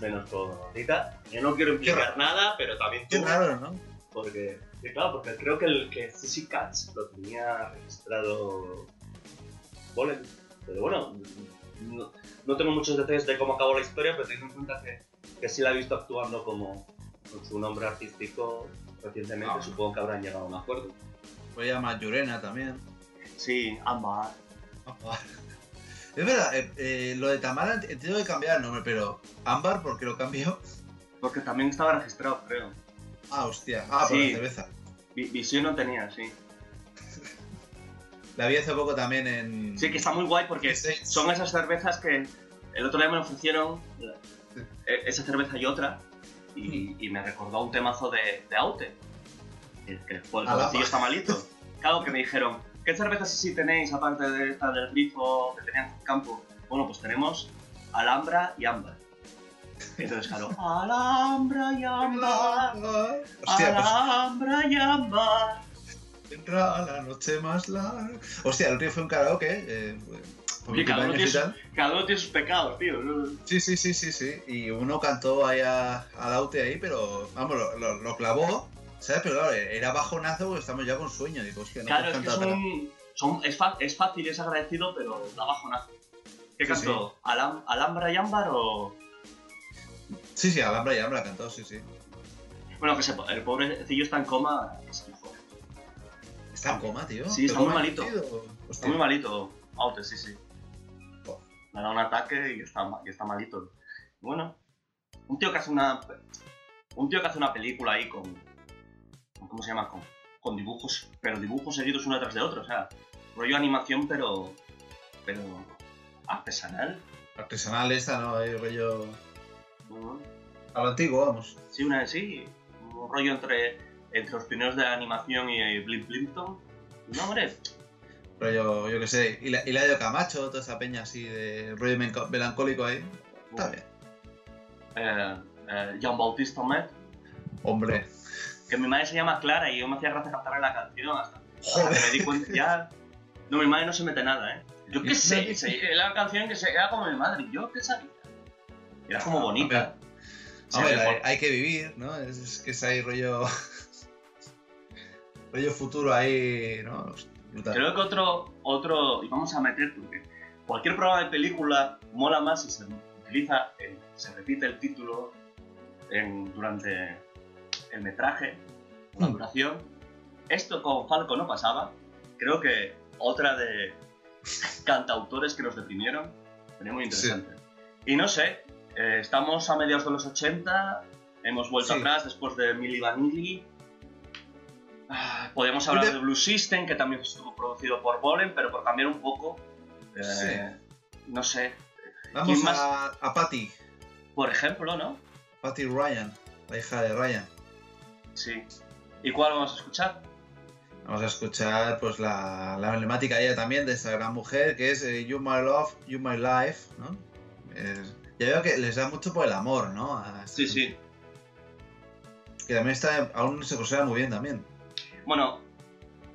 Menos cositas. Yo no quiero implicar nada, pero también Qué tuvo. raro, ¿no? Porque, claro, porque creo que el que CC Cats lo tenía registrado Bolen. Pero bueno, no, no tengo muchos detalles de cómo acabó la historia, pero teniendo en cuenta que, que sí la he visto actuando como con su nombre artístico recientemente, Ah. supongo que habrán llegado a un acuerdo. Voy a llamar Llurena también. Sí, ambas. Es verdad, eh, eh, lo de Tamara ent- entiendo que cambiar el nombre, pero Ámbar, ¿por qué lo cambió? Porque también estaba registrado, creo. Ah, hostia. Ah, por Sí. la cerveza. Vi- Visión no tenía, sí. La vi hace poco también en. Sí, que está muy guay porque Sí. son esas cervezas que el otro día me ofrecieron eh, esa cerveza y otra y, y me recordó un temazo de, de Aute, que, que el cabecillo está malito. Claro que me dijeron, ¿qué cervezas así tenéis aparte de esta del grifo que tenían en el campo? Bueno, pues tenemos Alhambra y Ámbar. Entonces, claro, Alhambra y Ámbar, Hostia, pues Alhambra y Ámbar. entra la noche más larga. Hostia, el otro día fue un karaoke. Eh, por mi Oye, cada uno, cumpleaños tiene y sus, tal. cada uno tiene sus pecados, tío. ¿no? Sí, sí, sí, sí, sí. Y uno cantó ahí a- al Aute ahí, pero vamos, lo, lo- lo clavó. ¿Sabes? Pero claro, era bajonazo porque estamos ya con sueño. Digo, hostia, no Claro, es que son, son- es, es fácil, es agradecido, pero da bajonazo. ¿Qué Sí, cantó? ¿Alam- ¿Alhambra y Ámbar o...? Sí, sí, Alhambra y Alhambra cantó, sí, sí. Bueno, que se, el pobrecillo está en coma, se. Está en coma, tío. Sí, está ¿Pero muy malito. Está muy malito, Aute, sí, sí. Oh. Le ha dado un ataque y está, y está malito. Bueno, un tío que hace una... Un tío que hace una película ahí con... ¿Cómo se llama? Con, con dibujos, pero dibujos seguidos uno detrás de otro, o sea, rollo animación, pero... pero... artesanal. Artesanal esta, ¿no? Hay rollo. Bueno, A lo antiguo, vamos. Sí, una sí, un rollo entre, entre los pioneros de la animación y Blim Plimpton. No, hombre, Rollo, yo qué sé. Y la, y la de Camacho, toda esa peña así de rollo melancólico ahí. Está bien. eh, eh, Jean Bautista Met, Hombre. Que mi madre se llama Clara y yo me hacía gracia cantarle la canción hasta, hasta Joder. que me di cuenta ya. No, mi madre no se mete nada, ¿eh? Yo qué sé, se- la canción que se era como mi madre, yo qué sabía. Era como bonita. Sí, Hombre, por- hay, hay que vivir, ¿no? Es, es que es ahí rollo. rollo futuro ahí, ¿no? Brutal. Creo que otro, otro, y vamos a meter porque cualquier programa de película mola más si se utiliza, el- se repite el título en- durante el metraje, la Mm. duración. Esto con Falco no pasaba. Creo que otra de cantautores que nos deprimieron, sería muy interesante. Y no sé, eh, estamos a mediados de los 80, hemos vuelto Sí. atrás después de Milli Vanilli. Ah, Podríamos hablar De- de Blue System, que también estuvo producido por Bolen, pero por cambiar un poco. eh, Sí. No sé, Vamos a, a Patty. por ejemplo, ¿no? Patty Ryan, la hija de Ryan. Sí. ¿Y cuál vamos a escuchar? Vamos a escuchar pues la, la emblemática ella también de esta gran mujer que es eh, You My Love, You My Life, ¿no? Es- ya veo que les da mucho por el amor, ¿no? A- Sí, sí. Que también está, aún se conserva muy bien también. Bueno,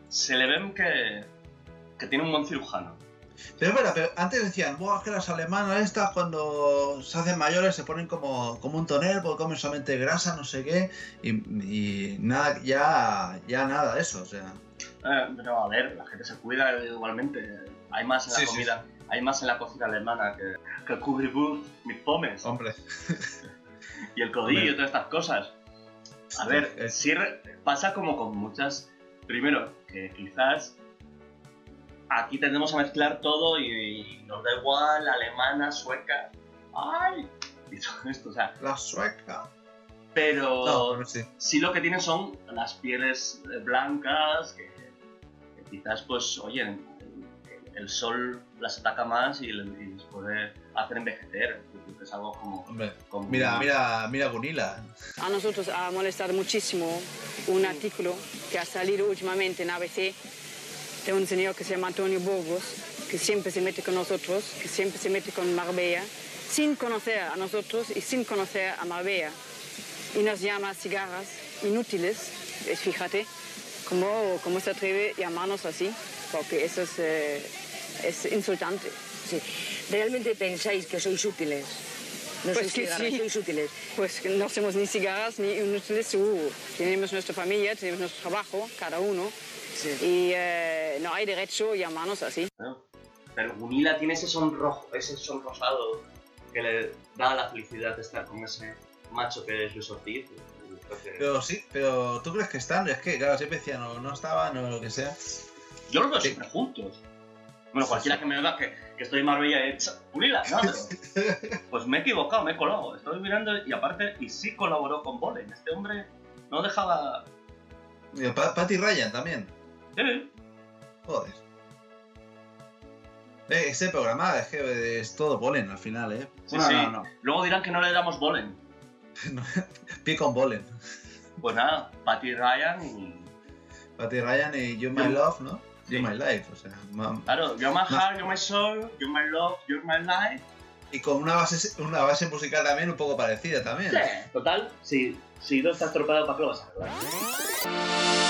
se le ven que, que tiene un buen cirujano. Pero bueno, pero antes decían, Buah, que las alemanas estas cuando se hacen mayores se ponen como, como un tonel porque comen solamente grasa, no sé qué, y, y nada, ya, ya nada de eso, o sea. Eh, pero a ver, la gente se cuida igualmente. Hay más en la Sí, sí, comida, hay más en la cocina alemana que, que el currywurst, mis pomes Hombre. y el codillo y todas estas cosas. A ver, sí pasa como con muchas. Primero, que quizás aquí tendemos a mezclar todo y, y nos da igual, alemana, sueca. ¡Ay! Y todo esto, o sea. La sueca. Pero No, pero sí. sí lo que tienen son las pieles eh, blancas, que, que quizás, pues, oye, el, el sol las ataca más y, y les puede hacer envejecer. Que es algo como. Hombre, como mira, una- mira, mira Gunilla. A nosotros ha molestado muchísimo un artículo que ha salido últimamente en ABC de un señor que se llama Antonio Burgos, que siempre se mete con nosotros, que siempre se mete con Marbella, sin conocer a nosotros y sin conocer a Marbella. Y nos llama cigarras inútiles, es, fíjate, cómo, cómo se atreve a llamarnos así, porque eso es, eh, es insultante. Sí. ¿Realmente pensáis que sois útiles? No Pues sois que cigarras, sí. sois útiles. Pues que no somos ni cigarras ni inútiles, seguro. Tenemos nuestra familia, tenemos nuestro trabajo, cada uno. Y eh, no hay derecho a llamarnos así. Pero Gunila tiene ese sonrojo, ese sonrosado que le da la felicidad de estar con ese macho que es Luis Ortiz. Pero sí, pero ¿tú crees que están? Es que, claro, siempre decían, no, no estaban o lo que sea. Yo los veo siempre juntos. Bueno, cualquiera que me oiga que, que estoy en Marbella y he dicho, Gunila, no, pero- Pues me he equivocado, me he colado. Estoy mirando y aparte, y sí colaboró con Bolen. Este hombre no dejaba. Y Patty Ryan también. Sí. Joder. Eh, ese programa es que es todo polen al final, ¿eh? Sí, No, sí. no, no. Luego dirán que no le damos Bolen. Pie con polen. Pues nada, Patty Ryan y. Patty Ryan y You My Love, ¿no? You My Life, o sea. ma- Claro, You're my heart, you're my soul, you're my love, you're my life. Y con una base, una base musical también un poco parecida también. Sí, total, si, si no estás tropado, ¿para qué lo vas a arreglar?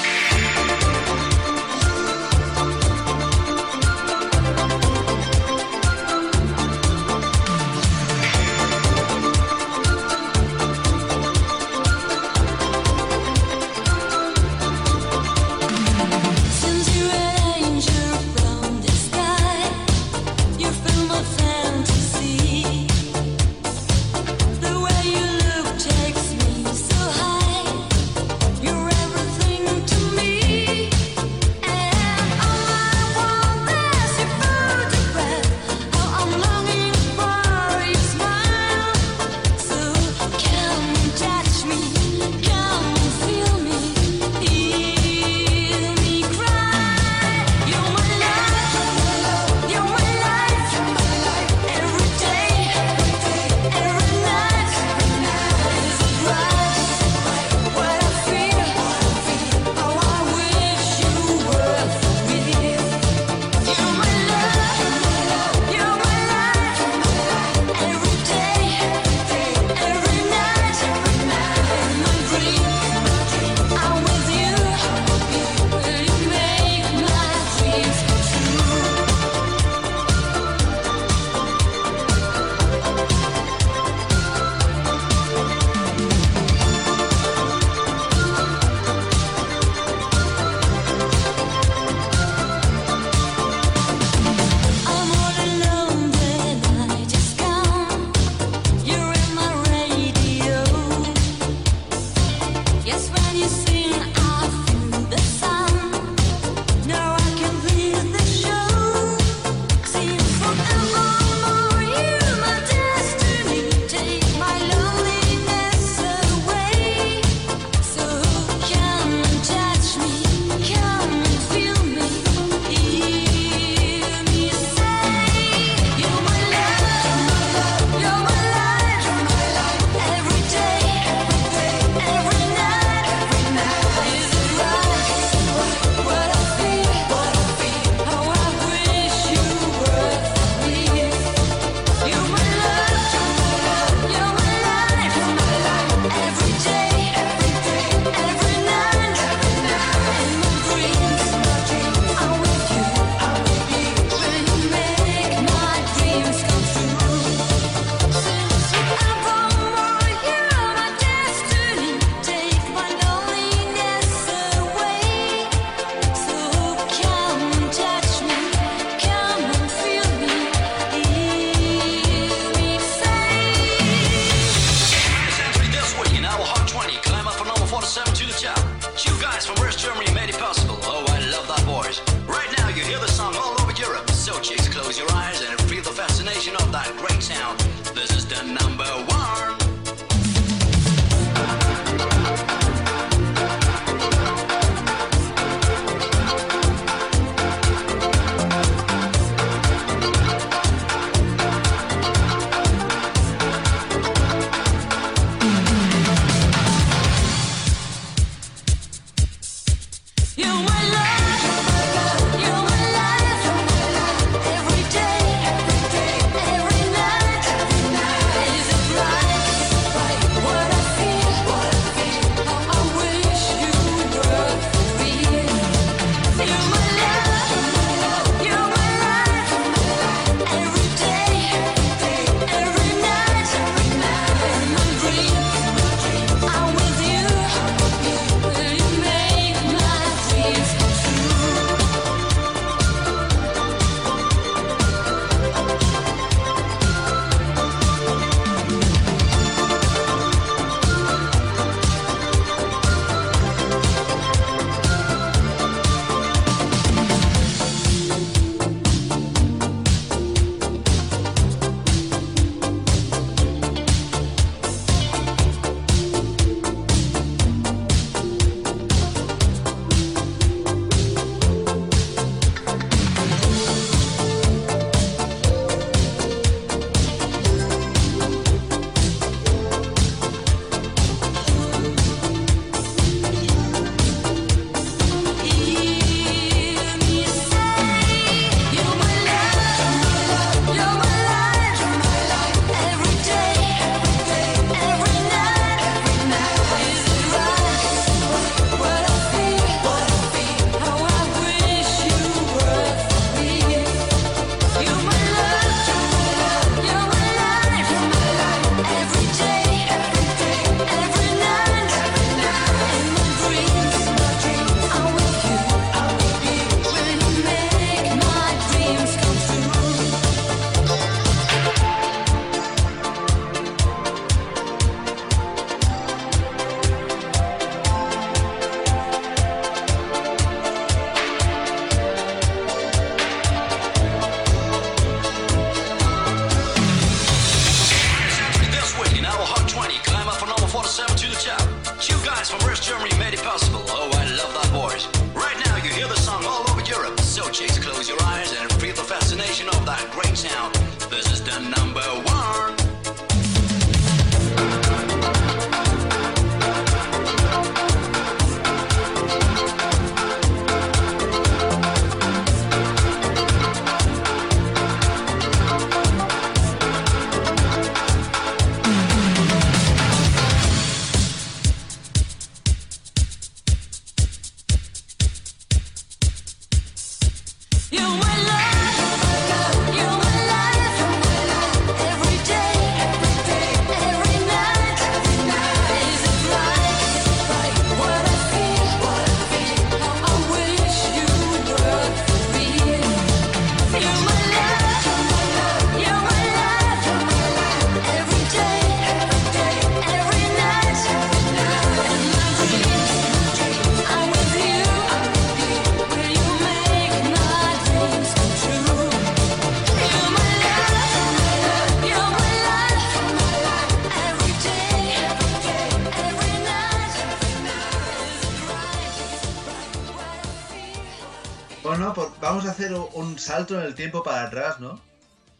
No, por- vamos a hacer un salto en el tiempo para atrás, ¿no?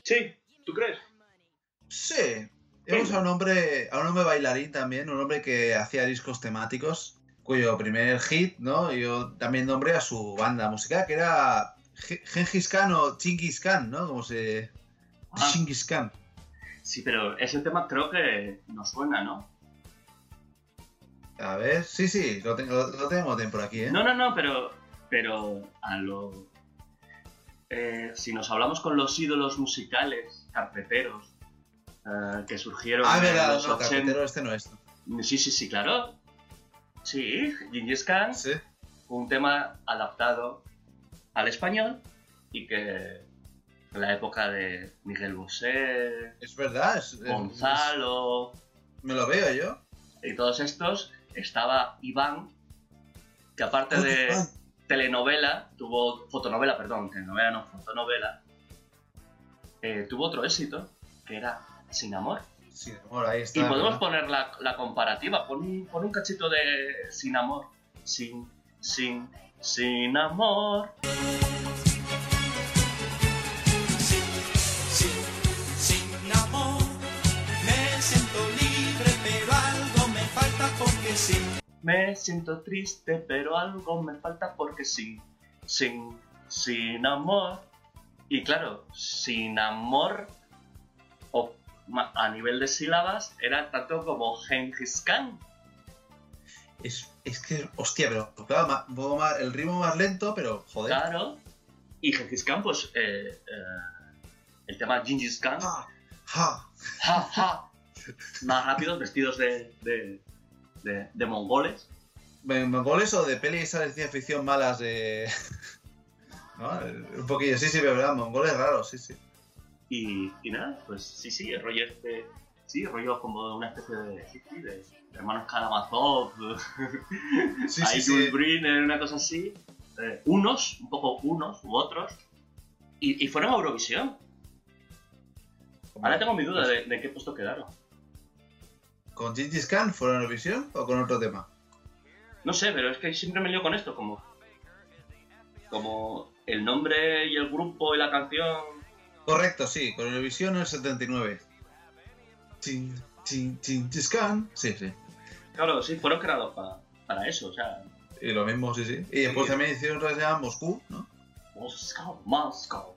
Sí, ¿tú crees? Sí. Vemos a un hombre, a un hombre bailarín también, un hombre que hacía discos temáticos, cuyo primer hit, ¿no? Yo también nombré a su banda musical, que era Ge- Gengis Khan o Chingis Khan, ¿no? Como se... Ah. Chingis Khan. Sí, pero ese tema creo que nos suena, ¿no? A ver, sí, sí, lo, tengo, lo, lo tenemos bien por aquí, ¿eh? No, no, no, pero, pero a lo... eh, si nos hablamos con los ídolos musicales, carpeteros, eh, que surgieron Ah, en verdad, los no, 80... carpetero este no es. Sí, sí, sí, claro. Sí, Gengis Khan fue un tema adaptado al español y que en la época de Miguel Bosé, Es verdad, es, es- Gonzalo me lo veo yo. y todos estos, estaba Iván, que aparte Oh, de Iván. Telenovela, tuvo fotonovela, perdón, telenovela no, fotonovela, eh, tuvo otro éxito, que era Sin Amor. Sin amor, ahí está. Y podemos ¿no? poner la, la comparativa, pon un, pon un cachito de Sin Amor. Sin, sin, sin amor. Sin amor, me siento libre, pero algo me falta porque sí. Me siento triste, pero algo me falta porque sin, sin, sin amor. Y claro, sin amor, o a nivel de sílabas, era tanto como Gengis Khan. Es, es que, hostia, pero claro, más- el ritmo más lento, pero joder. Claro. Y Gengis Khan, pues, eh, eh, el tema Gengis Khan. Ja. Ja, ja. Más rápidos, vestidos de, de, de, de mongoles. ¿Me- ¿Mongoles o de pelis de ciencia ficción malas de. ¿No? Un poquillo, sí, sí, pero verdad, mongoles raros, sí, sí. Y, y nada, pues sí, sí, el rollo este. Sí, el rollo como una especie de, sí, sí, de hermanos Karamazov, Sí, sí, Jules sí. Briner, una cosa así. eh, unos, un poco unos u otros. Y, y fueron a Eurovisión. Ahora tengo mi duda de, de en qué puesto quedaron. ¿Con Gengis Khan fueron a Eurovisión o con otro tema? No sé, pero es que siempre me lío con esto, como. Como el nombre y el grupo y la canción. Correcto, sí, con Eurovisión en el 79. Chin, chin, Khan. Sí, sí. Claro, sí, fueron creados pa- para eso, o sea. Y lo mismo, sí, sí. Y después Sí. también hicieron otra que se llama Moscú, ¿no? Moscow, Moscow.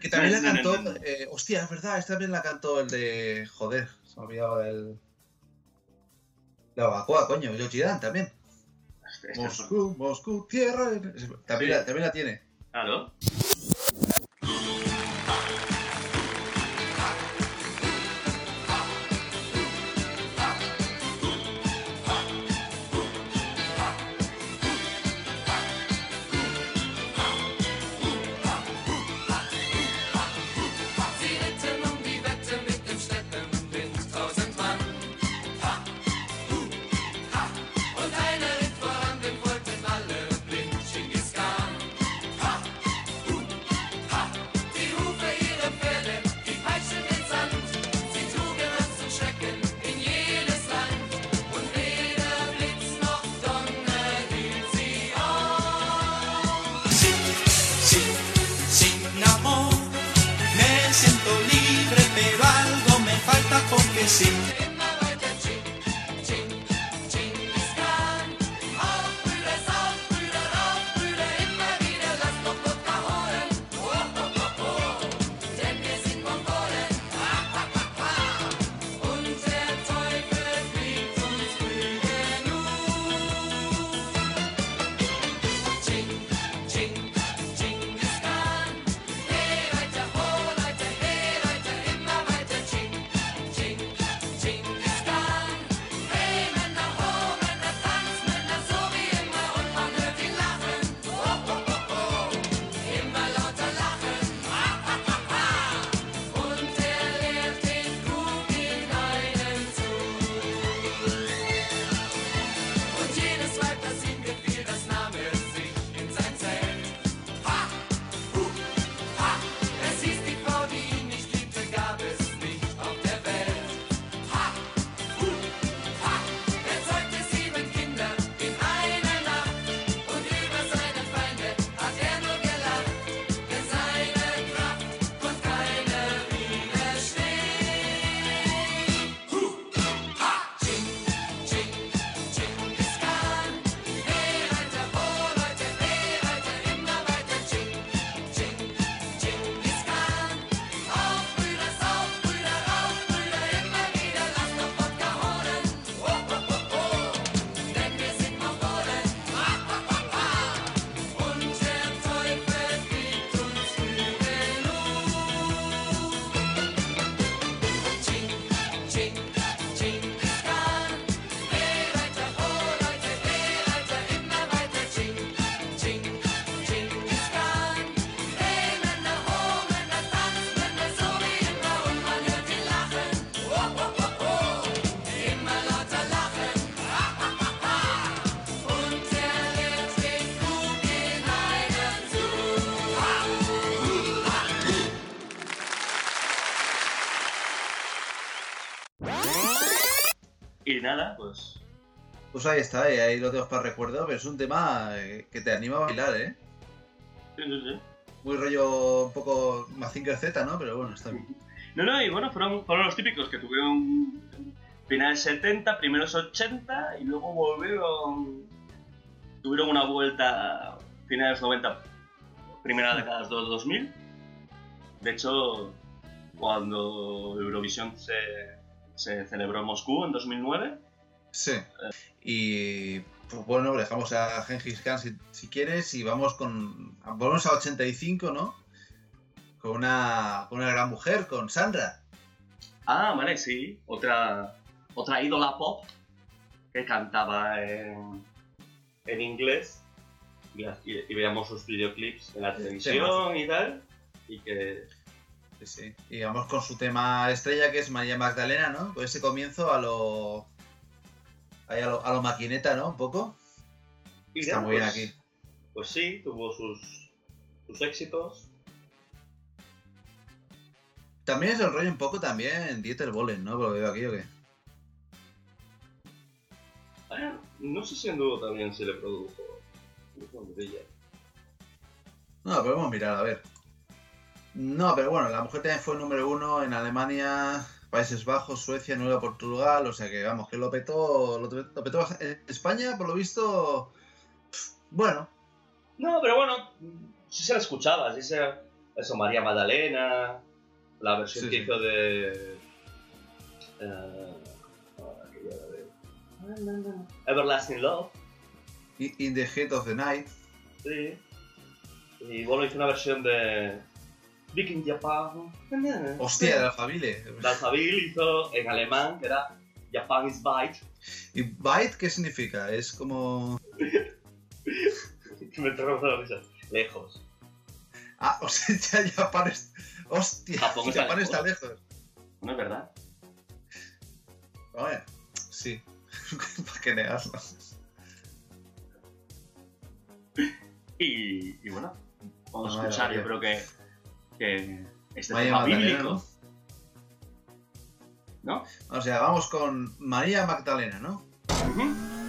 Que también la cantó. eh, hostia, es verdad, esta también la cantó el de. Joder, se me olvidaba del. La Bacoa, coño, Yoshi Dan también. Este- este Moscú, Moscú, tierra. También, también la tiene. Claro. Sie Pues ahí está, y ahí lo tengo para recuerdo, pero es un tema eh, que te anima a bailar, ¿eh? Sí, sí, sí. Muy rollo un poco Mazinger Z, ¿no? Pero bueno, está bien. No, no, y bueno, fueron, fueron los típicos que tuvieron finales 70, primeros 80 y luego volvieron. Tuvieron una vuelta finales 90, primera década de 2000. De hecho, cuando Eurovisión se, se celebró en Moscú en 2009, Sí. Y pues bueno, dejamos a Gengis Khan si, si quieres y vamos con. Volvemos a 85, ¿no? Con una, con una gran mujer, con Sandra. Ah, vale, sí. Otra, otra ídola pop que cantaba en, en inglés y, y- y veíamos sus videoclips en la televisión y tal. Y que. Sí, sí. Y vamos con su tema estrella que es María Magdalena, ¿no? Con ese comienzo a lo. Ahí a lo, a lo maquineta, ¿no? Un poco. y Está muy bien pues- aquí. Pues sí, tuvo sus, sus éxitos. También es el rollo un poco también Dieter Bohlen, ¿no? Por Lo que veo aquí, ¿o qué? Ah, no sé si en dúo también se le produjo. No, podemos mirar, a ver. No, pero bueno, la mujer también fue número uno en Alemania, Países Bajos, Suecia, Nueva Portugal, o sea que vamos, que lo petó, lo, lo petó España, por lo visto, bueno, No, pero bueno, sí se la escuchaba, sí se... Eso, María Magdalena, la versión Sí, que sí. hizo de... veo. Everlasting Love, In the Heat of the Night, sí. Y bueno, hizo una versión de... Viking Japan. hostia, de la familia. Dalfabil hizo en alemán, que era Japan is Bite. ¿Y Byte qué significa? Es como... Me entró la risa. Lejos. Ah, o sea, ya Japón es... Hostia, Japón está Japón está lejos. No es verdad. Vaya, sí, ¿para qué negarlo? Y, y bueno, vamos a escuchar, yo creo que, que este María tema Magdalena, bíblico. ¿No? O sea, vamos con María Magdalena, ¿no? You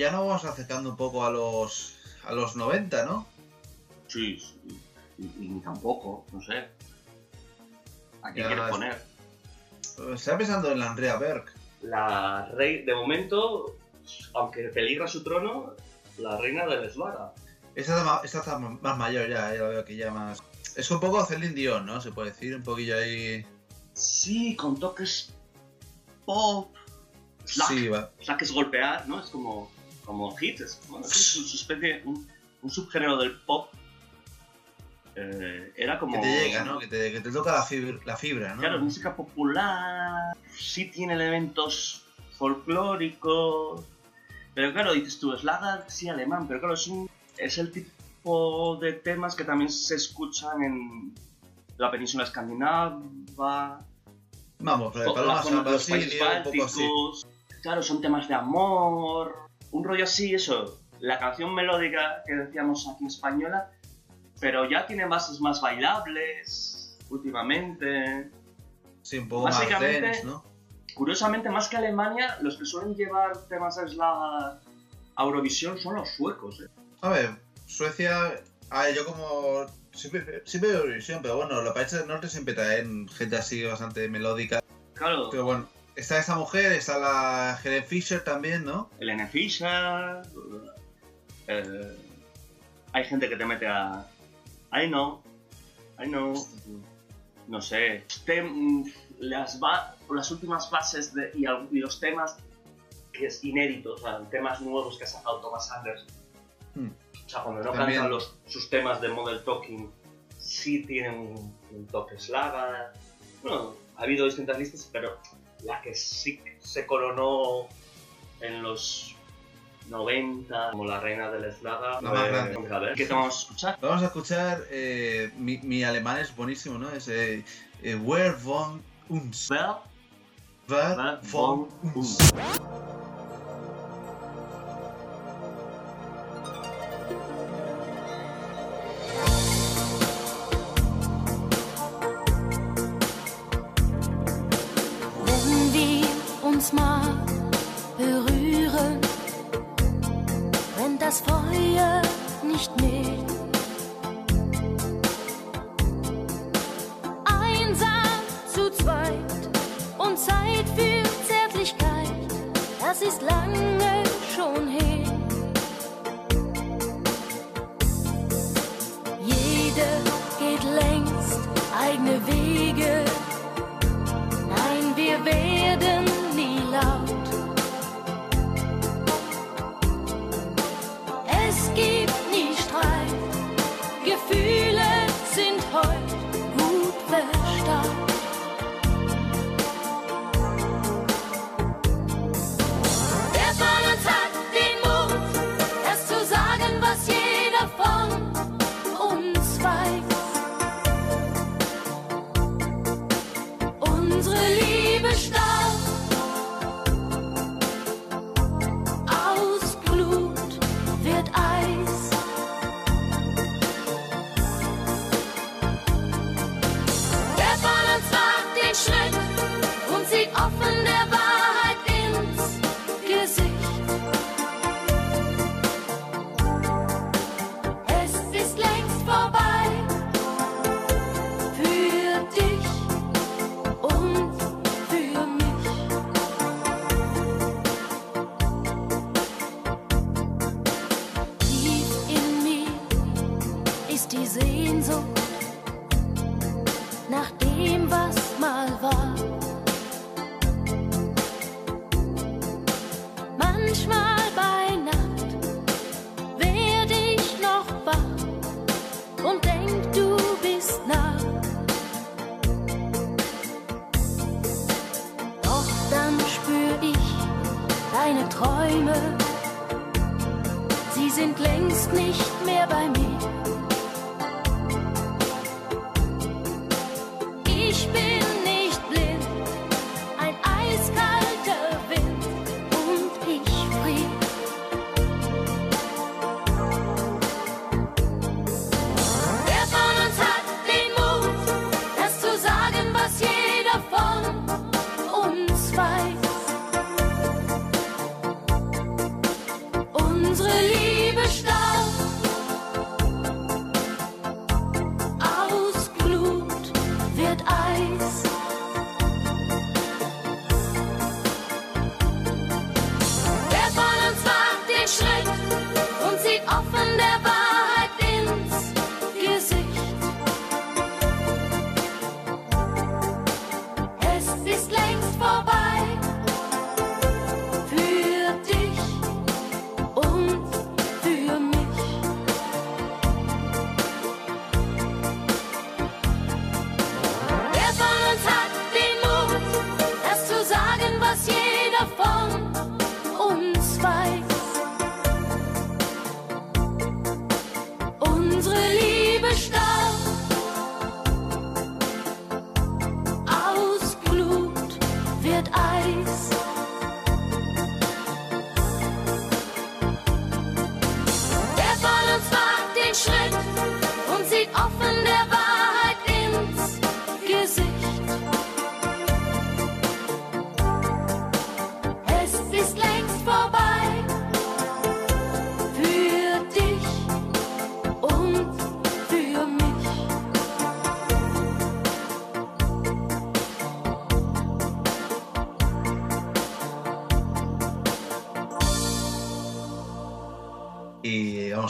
ya nos vamos acercando un poco a los a los 90, ¿no? Sí, sí. Y, y ni tampoco, no sé. ¿A qué Ya quieres es- poner? Estaba pensando en la Andrea Berg. La rey, de momento, aunque peligra su trono, la reina del Eslara. Esta está, ma- esta está más mayor ya, ya la veo que ya más... Es un poco Celine Dion, ¿no? Se puede decir, un poquillo ahí... Sí, con toques pop. Slack. Sí, va. Slack es golpear, ¿no? Es como, como hit, es, bueno, es su, su especie, un, un subgénero del pop. Eh, era como... Que te llega, ¿no? Que te, que te toca la fibra, la fibra ¿no? Claro, es música popular, sí tiene elementos folclóricos, pero claro, dices tú, Slager sí alemán, pero claro, es, un, es el tipo de temas que también se escuchan en la península escandinava, Vamos, Paloma la de Basilio, un poco así. Claro, son temas de amor, un rollo así, eso, la canción melódica que decíamos aquí en española, pero ya tiene bases más bailables últimamente. Sí, un poco más Básicamente, dance, ¿no? Curiosamente, más que Alemania, los que suelen llevar temas de Slav a Eurovisión son los suecos. ¿eh? A ver, Suecia... A ver, yo como... Siempre, siempre Eurovisión, pero bueno, los países del norte siempre traen gente así bastante melódica. Claro, Pero bueno, está esta mujer, está la Helen Fisher también, ¿no? Elena Fischer. eh, hay gente que te mete a. I know. I know. No sé. tem- las, ba- las últimas bases de, y, los temas que es inéditos, o sea, temas nuevos que ha sacado Thomas Anders. Hmm. O sea, cuando no También. cantan los, sus temas de Model Talking, sí tienen un, un toque slaga. Bueno, ha habido distintas listas, pero la que sí se coronó en los 90 como la reina del Slaga. La más fue- grande. A ver, ¿qué te vamos a escuchar? Vamos a escuchar, eh, mi, mi alemán es buenísimo, ¿no? Es eh, eh, Wer von uns. Wer Wer von uns. Nicht mehr. Einsam zu zweit und Zeit für Zärtlichkeit, das ist lange schon her. Jeder geht längst eigene Wege. Nein, wir werden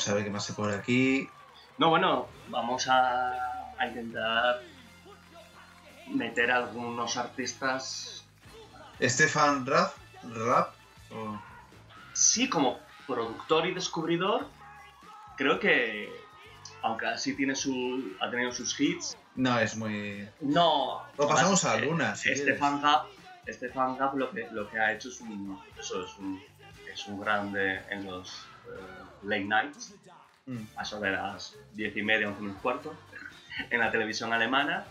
vamos a ver qué más se pone aquí. No, bueno, vamos a, a intentar meter algunos artistas, Stefan Rapp. Rapp. o- sí, como productor y descubridor, creo que, aunque así tiene su, ha tenido sus hits, No, es muy. no... Lo pasamos a eh, algunas, si Stefan Rapp, Stefan Rapp lo que, lo que ha hecho es un, eso, es un, es un grande en los eh, late nights, Mm. a de las diez y media, once menos cuarto, en la televisión alemana.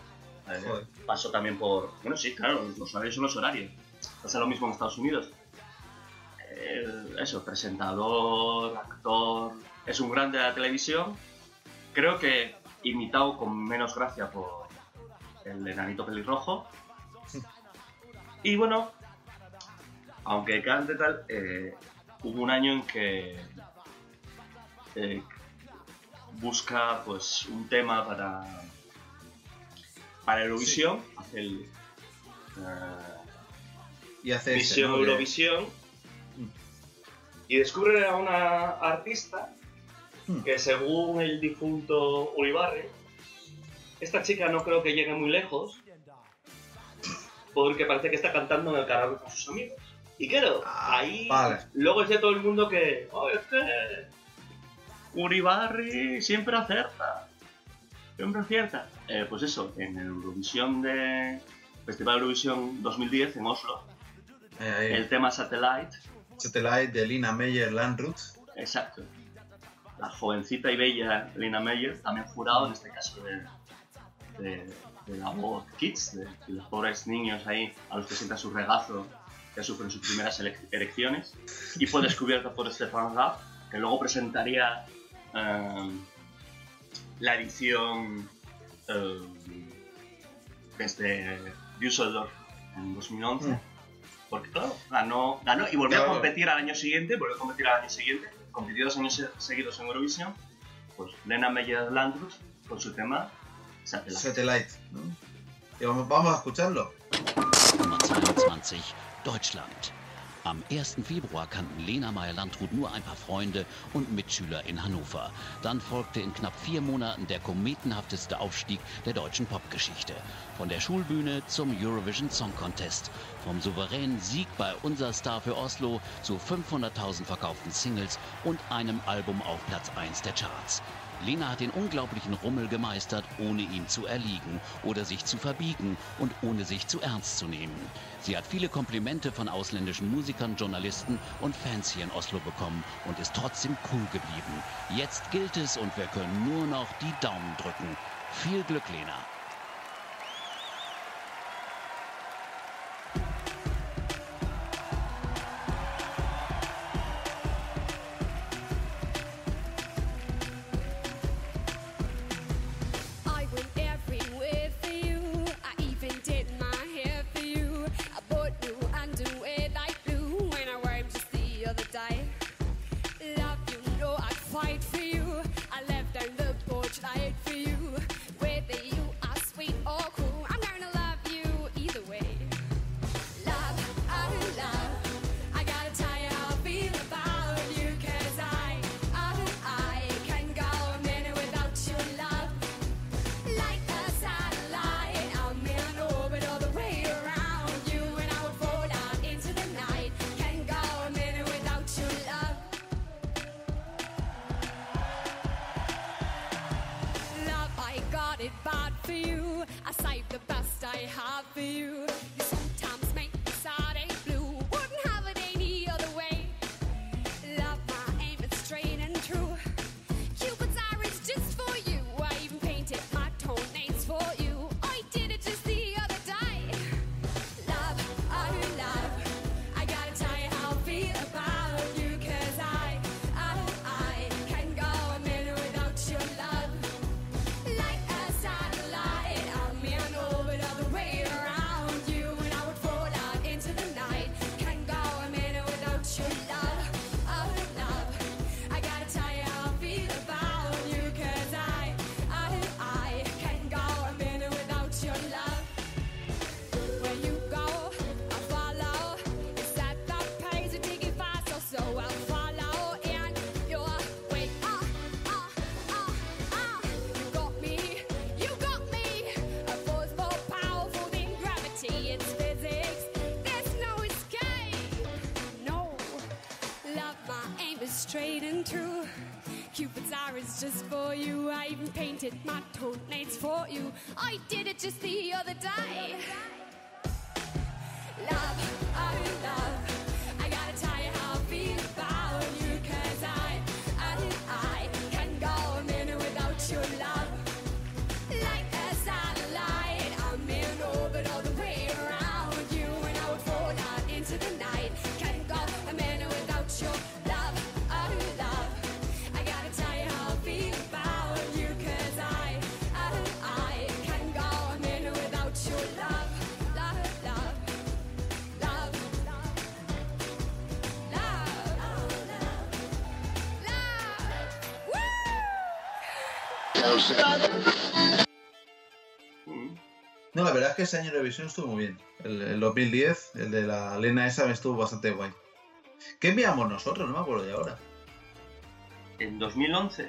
Eh, pasó también por. Bueno, sí, claro, los horarios son los horarios. Pasa lo mismo en Estados Unidos. Eso, presentador, actor. Es un grande de la televisión. Creo que imitado con menos gracia por el enanito pelirrojo. Y bueno, aunque cante tal, eh, hubo un año en que eh, busca pues un tema para para Eurovisión, hace el eh, Y hace. Que- Eurovisión y descubre a una artista que según el difunto Uribarri, esta chica no creo que llegue muy lejos porque parece que está cantando en el karaoke con sus amigos. Y claro, ahí vale. luego dice todo el mundo que "Oh, Uribarri siempre acierta. Siempre acierta. Eh, pues eso, en el Eurovisión de Festival Eurovisión 2010 en Oslo, Eh, el tema Satellite, Satellite de Lina Meyer Landrut. exacto. La jovencita y bella Lina Meyer, también jurado en este caso de, de, de la voz Kids, de, de los pobres niños ahí a los que sienta su regazo que sufren sus primeras elecciones. Y fue descubierta por Stefan Rapp, que luego presentaría la edición desde Düsseldorf en 2011. Mm. Porque claro, ganó, ganó y volvió Claro. a competir al año siguiente, volvió a competir al año siguiente, compitió dos años se- seguidos en Eurovisión, pues Lena Meyer Landrut con su tema Satellite. Satellite. ¿no? Y vamos, vamos a escucharlo. Nummer 22, Deutschland. Am 1. Februar kannten Lena Meyer-Landrut nur ein paar Freunde und Mitschüler in Hannover. Dann folgte in knapp vier Monaten der kometenhafteste Aufstieg der deutschen Popgeschichte. Von der Schulbühne zum Eurovision Song Contest. Vom souveränen Sieg bei Unser Star für Oslo zu 500.000 verkauften Singles und einem Album auf Platz 1 der Charts. Lena hat den unglaublichen Rummel gemeistert, ohne ihm zu erliegen oder sich zu verbiegen und ohne sich zu ernst zu nehmen. Sie hat viele Komplimente von ausländischen Musikern, Journalisten und Fans hier in Oslo bekommen und ist trotzdem cool geblieben. Jetzt gilt es und wir können nur noch die Daumen drücken. Viel Glück, Lena. Straight and true. Cupid's arrow is just for you. I even painted my toenails for you. I did it just the other day. Love, oh love, la verdad es que ese año de Eurovisión estuvo muy bien. El, el 2010, el de la Lena esa, me estuvo bastante guay. ¿Qué enviamos nosotros? No me acuerdo de ahora. En 2011.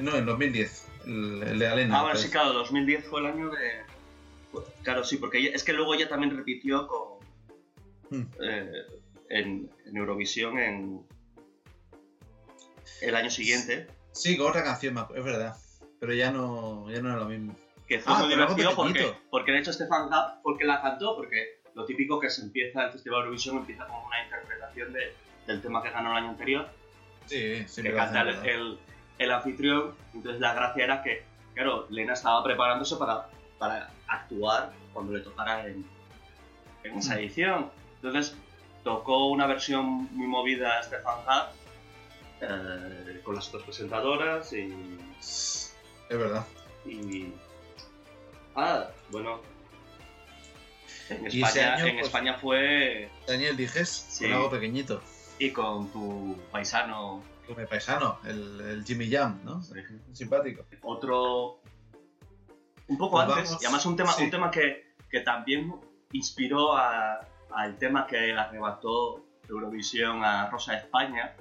No, en 2010. El, el de la Lena. Ah, bueno, sí, claro, 2010 fue el año de. Claro, sí, porque ella- es que luego ella también repitió con. Hmm. eh, en, en Eurovisión en. El año siguiente. Sí, con otra canción, es verdad. Pero ya no, ya no era lo mismo. Que fue Ah, muy divertido porque, porque de hecho Stefan Rapp, porque la cantó, porque lo típico que se empieza el Festival Eurovisión empieza con una interpretación de- del tema que ganó el año anterior, Sí, siempre que canta el, el, el anfitrión, entonces la gracia era que, claro, Lena estaba preparándose para, para actuar cuando le tocara en, en esa Mm. edición. Entonces tocó una versión muy movida a Stefan Rapp, eh, con las otras presentadoras y... Es verdad. Y... Ah, bueno. En Y ese España, año, en pues- España fue... Daniel Dijes, Sí. con algo pequeñito. Y con tu paisano... Con mi paisano, el, el Jimmy Jam, ¿no? Simpático. Otro... Un poco Pues antes, vamos- y además un tema, sí. un tema que, que también inspiró a- al tema que arrebató Eurovisión a Rosa de España.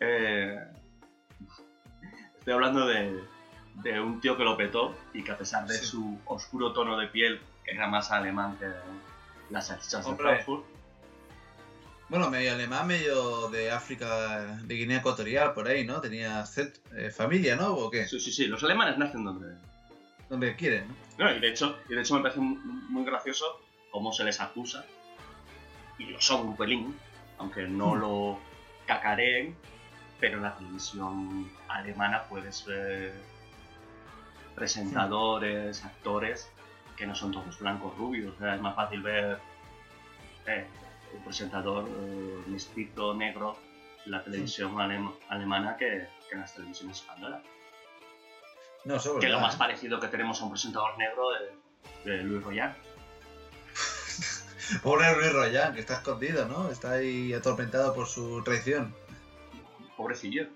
Eh, estoy hablando de, de un tío que lo petó y que a pesar de Sí. su oscuro tono de piel, que era más alemán que las salchichas de. Frankfurt, Bueno, medio alemán, medio de África, de Guinea Ecuatorial, por ahí, ¿no? Tenía eh, familia, ¿no? ¿O qué? Sí, sí, sí, los alemanes nacen donde, Donde quieren, ¿no? Y de hecho, y de hecho me parece muy, muy gracioso cómo se les acusa, y lo son un pelín, aunque no Hmm. lo cacareen, pero en la televisión alemana puedes ver presentadores, actores, que no son todos blancos rubios, o sea, es más fácil ver eh, un presentador eh, mestizo, negro, en la televisión alem- alemana que, que en las televisiones españolas. No, Que es lo verdad, más ¿eh? parecido que tenemos a un presentador negro de, de Luis Royan. Pobre Luis Royan, que está escondido, ¿no? Está ahí atormentado por su traición. Pobrecillo.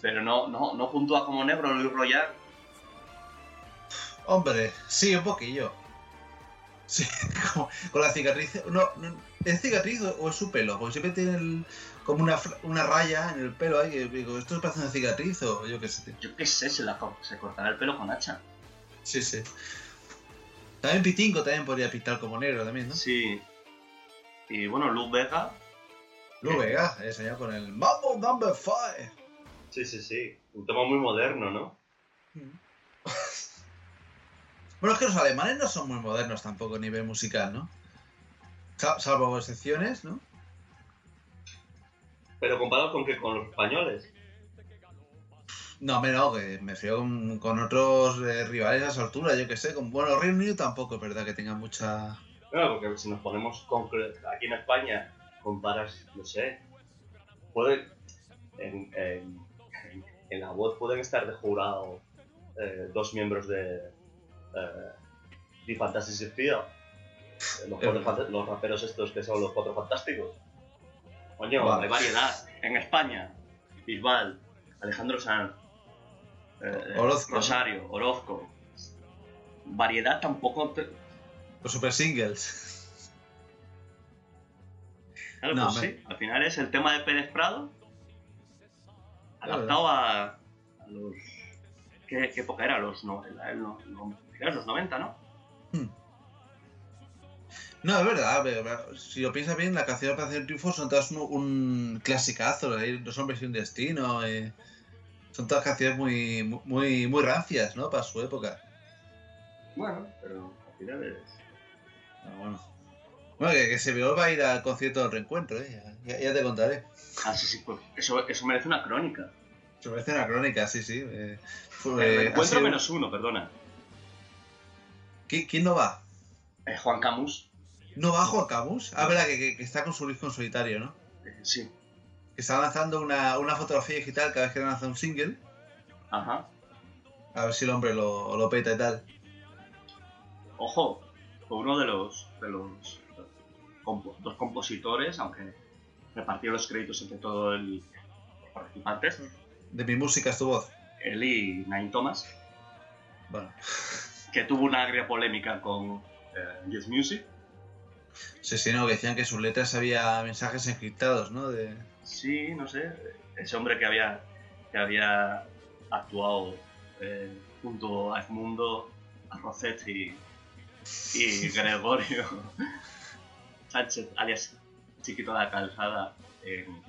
Pero no, no, no puntúa como negro Luis Royan. Hombre, sí, un poquillo. Sí, como- con la cicatriz. No, no, ¿es cicatriz o es su pelo? Porque siempre tiene el- como una, una raya en el pelo ahí. que digo, ¿esto parece una cicatriz o yo qué sé? tío? Yo qué sé, se, la, se cortará el pelo con hacha. Sí, sí. También Pitingo también podría pintar como negro también, ¿no? Sí. Y bueno, Luz Vega. Lu Vega, ese señor con el Mambo Number 5. Sí, sí, sí. Un tema muy moderno, ¿no? Bueno, es que los alemanes no son muy modernos tampoco a nivel musical, ¿no? Sa- Salvo excepciones, ¿no? Pero comparado con que con los españoles. No, me no, que me fío con, con otros eh, rivales a esa altura, yo que sé. Con, bueno, Reino Unido tampoco es verdad que tenga mucha... Claro, porque si nos ponemos aquí en España, comparas, no sé, puede, en, en- en- la voz pueden estar de jurado eh, dos miembros de eh, The Fantastic Fear, eh, los, cuatro fant- los raperos estos que son los cuatro fantásticos. Coño, Vale. hay variedad. En España, Bisbal, Alejandro Sanz, eh. Rosario, Orozco. Variedad tampoco te- Los super singles. Claro, No, pues me- sí. Al final es el tema de Pérez Prado. Adaptado a, a los... ¿Qué, qué época era? Los, no, era el no- no- era los 90, ¿no? No, es verdad, si lo piensas bien, las canciones para hacer triunfo son todas un, un clasicazo, ¿eh? Dos hombres y un destino. eh. Son todas canciones muy, muy, muy rancias, ¿no? Para su época. Bueno, pero al final es. Ah, bueno. Bueno, que, que se vio va a ir al concierto del reencuentro, ¿eh? Ya, ya te contaré. Ah, sí, sí, pues eso, eso merece una crónica. Se merece una crónica, sí, sí. eh, fue- El eh, ha encuentro sido- menos uno, perdona. ¿Qui- ¿Quién no va? Eh, Juan Camus. ¿No va Juan Camus? Ah, verdad, que, que- que está con su disco en solitario, ¿no? Eh, sí. Que está lanzando una, una fotografía digital cada vez que lanza un single. Ajá. A ver si el hombre lo, lo peta y tal. Ojo, fue uno de los, de los compo- dos compositores, aunque repartió los créditos entre todos los participantes, De mi música es tu voz. él y Nine Thomas, Bueno. que tuvo una agria polémica con eh, Yes Music. Sí, sí, no, que decían que en sus letras había mensajes encriptados, ¿no? De... Sí, no sé, ese hombre que había, que había actuado eh, junto a Edmundo, a Rossetti y Gregorio Sánchez, alias Chiquito de la Calzada, en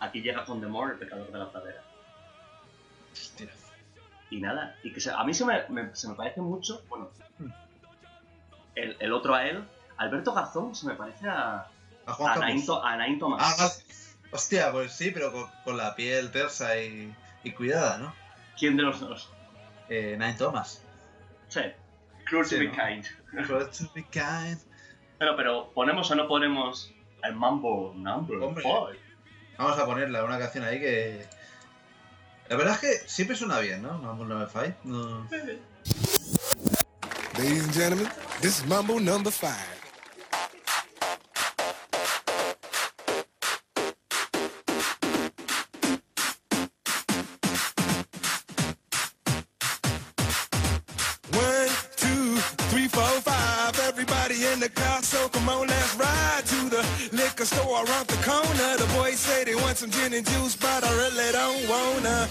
Aquí llega Condemor, el pecador de la pradera. Y nada, y que se- a mí se me, me- se me parece mucho, bueno, el, el otro a él, Alberto Garzón, se me parece a, A Juan a. Nain, a Nain Thomas. Ah. Hostia, pues sí, pero con, con la piel tersa y, y cuidada, ¿no? ¿Quién de los dos? Eh, Nine Thomas. Sí, Cruel to be ¿no? kind. Cruel to be kind. Pero, pero, ¿ponemos o no ponemos el Mambo Number Hombre, Vamos a ponerla, una canción ahí que. La verdad es que siempre suena bien, ¿no? Mambo Number 5. Ladies and gentlemen, this is Mambo Number 5. Around the corner. The boys say they want some gin and juice, but I really don't wanna.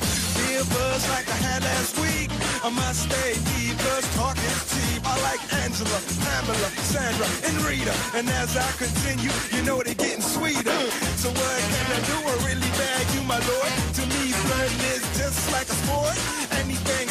A buzz like I had last week. I must stay deep, cause talk is cheap. I like Angela, Pamela, Sandra, and Rita. And as I continue, you know they're getting sweeter. So what can I do? I really bag you, my lord. To me, flirting is just like a sport. Anything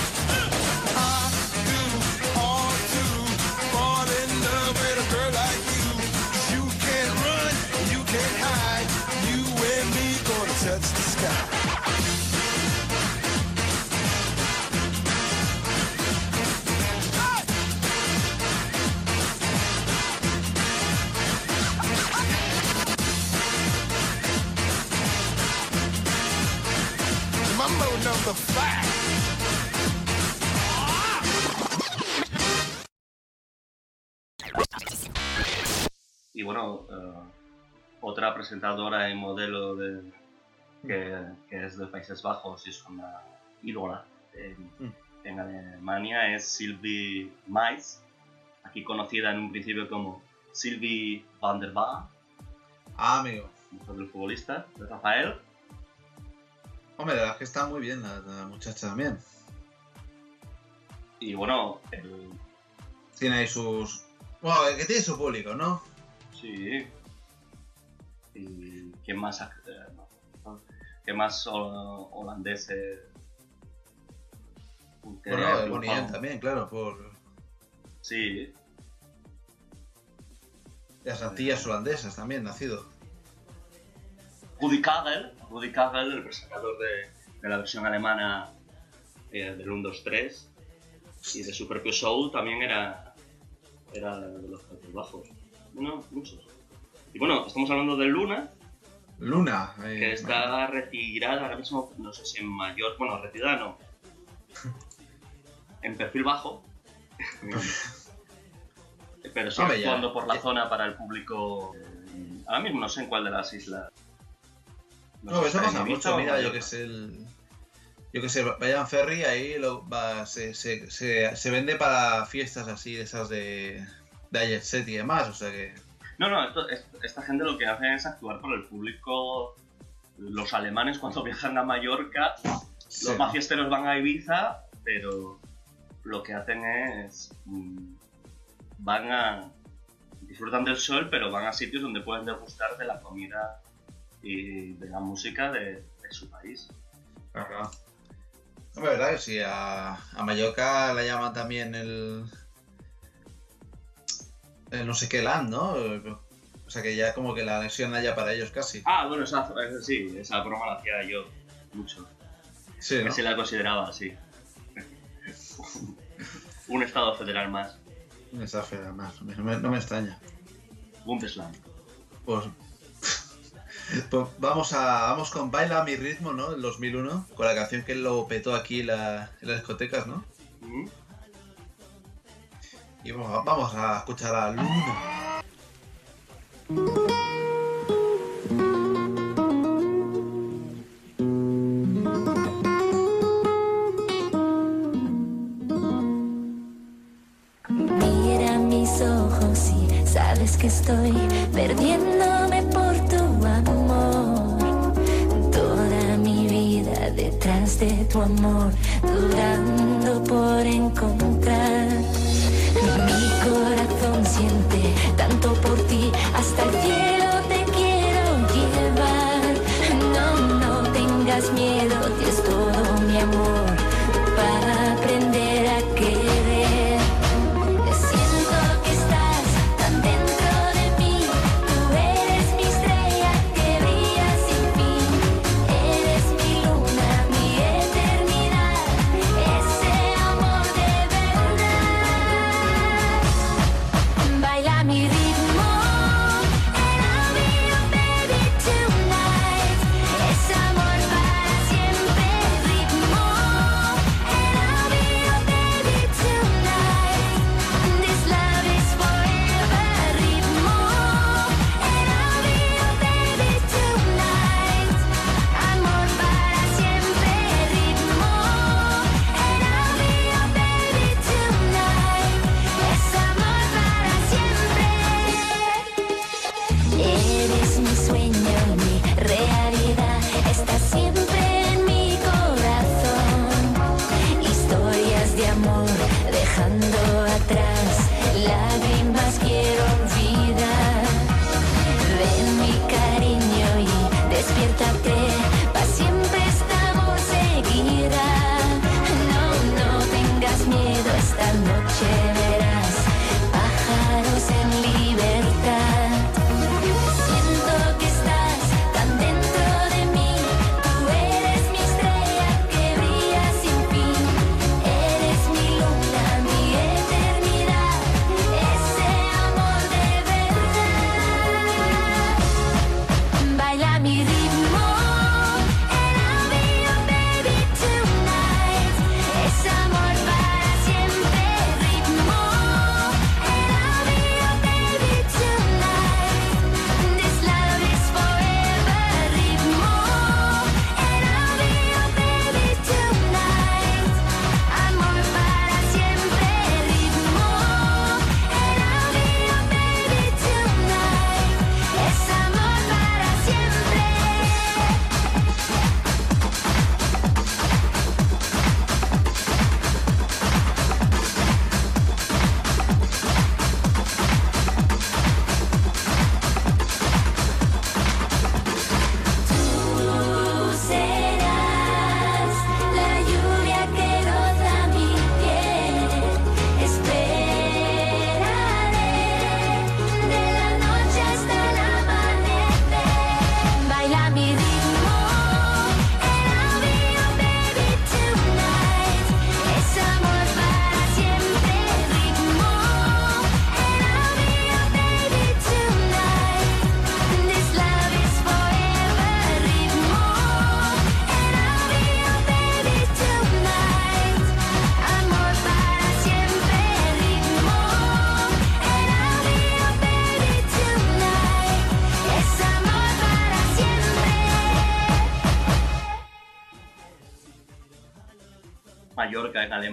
A fact. Y bueno, eh, otra presentadora y modelo de, que, que es de Países Bajos y es una ídola en, Mm. en Alemania es Sylvie Mais, aquí conocida en un principio como Sylvie van der Vaart, Ah, amigo. del futbolista, de Rafael. Hombre, la verdad es que está muy bien la, la muchacha también. Y bueno, el, Tiene ahí sus... Bueno, que tiene su público, ¿no? Sí. ¿Y quién más? eh, ¿Qué más ho- holandeses? Bueno, de? M también, claro, por Sí, las Antillas holandesas también, nacido. Rudi Karel, Rudi Karel, el presentador de, de la versión alemana eh, del 1, 2, 3 y de su propio show también era, era de los Países Bajos. Bueno, muchos. Y bueno, estamos hablando de Luna, Luna. eh, que está retirada ahora mismo, no sé si en mayor, bueno, retirada no, en perfil bajo, pero sí actuando por la zona para el público. eh, Ahora mismo no sé en cuál de las islas. No, eso pasa mucho, mira, yo que sé, el... Yo que sé, vayan ferry ahí lo, va, se, se, se, se vende para fiestas así, de esas de, de Jet Set y demás, o sea que... No, no, esto- es- esta gente lo que hace es actuar por el público. Los alemanes cuando viajan a Mallorca, Sí. los más fiesteros van a Ibiza, pero lo que hacen es. mm, van a. disfrutan del sol, pero van a sitios donde pueden degustar de la comida y de la música de, de su país. Claro. Hombre, verdad que sí, a, a Mallorca la llaman también el... el no sé qué land, ¿no? O sea que ya como que la anexión allá para ellos casi. Ah, bueno, esa, sí, esa broma la hacía yo mucho. Sí, que ¿no? se la consideraba así. Un estado federal más. Esa fea más, no me, no me extraña. Bundesland. Pues, pues vamos a vamos con Baila a mi ritmo, ¿no? El 2001, con la canción que lo petó aquí la- en las discotecas, ¿no? Mm. Y vamos, vamos a escuchar a Luna. Amor, dudando por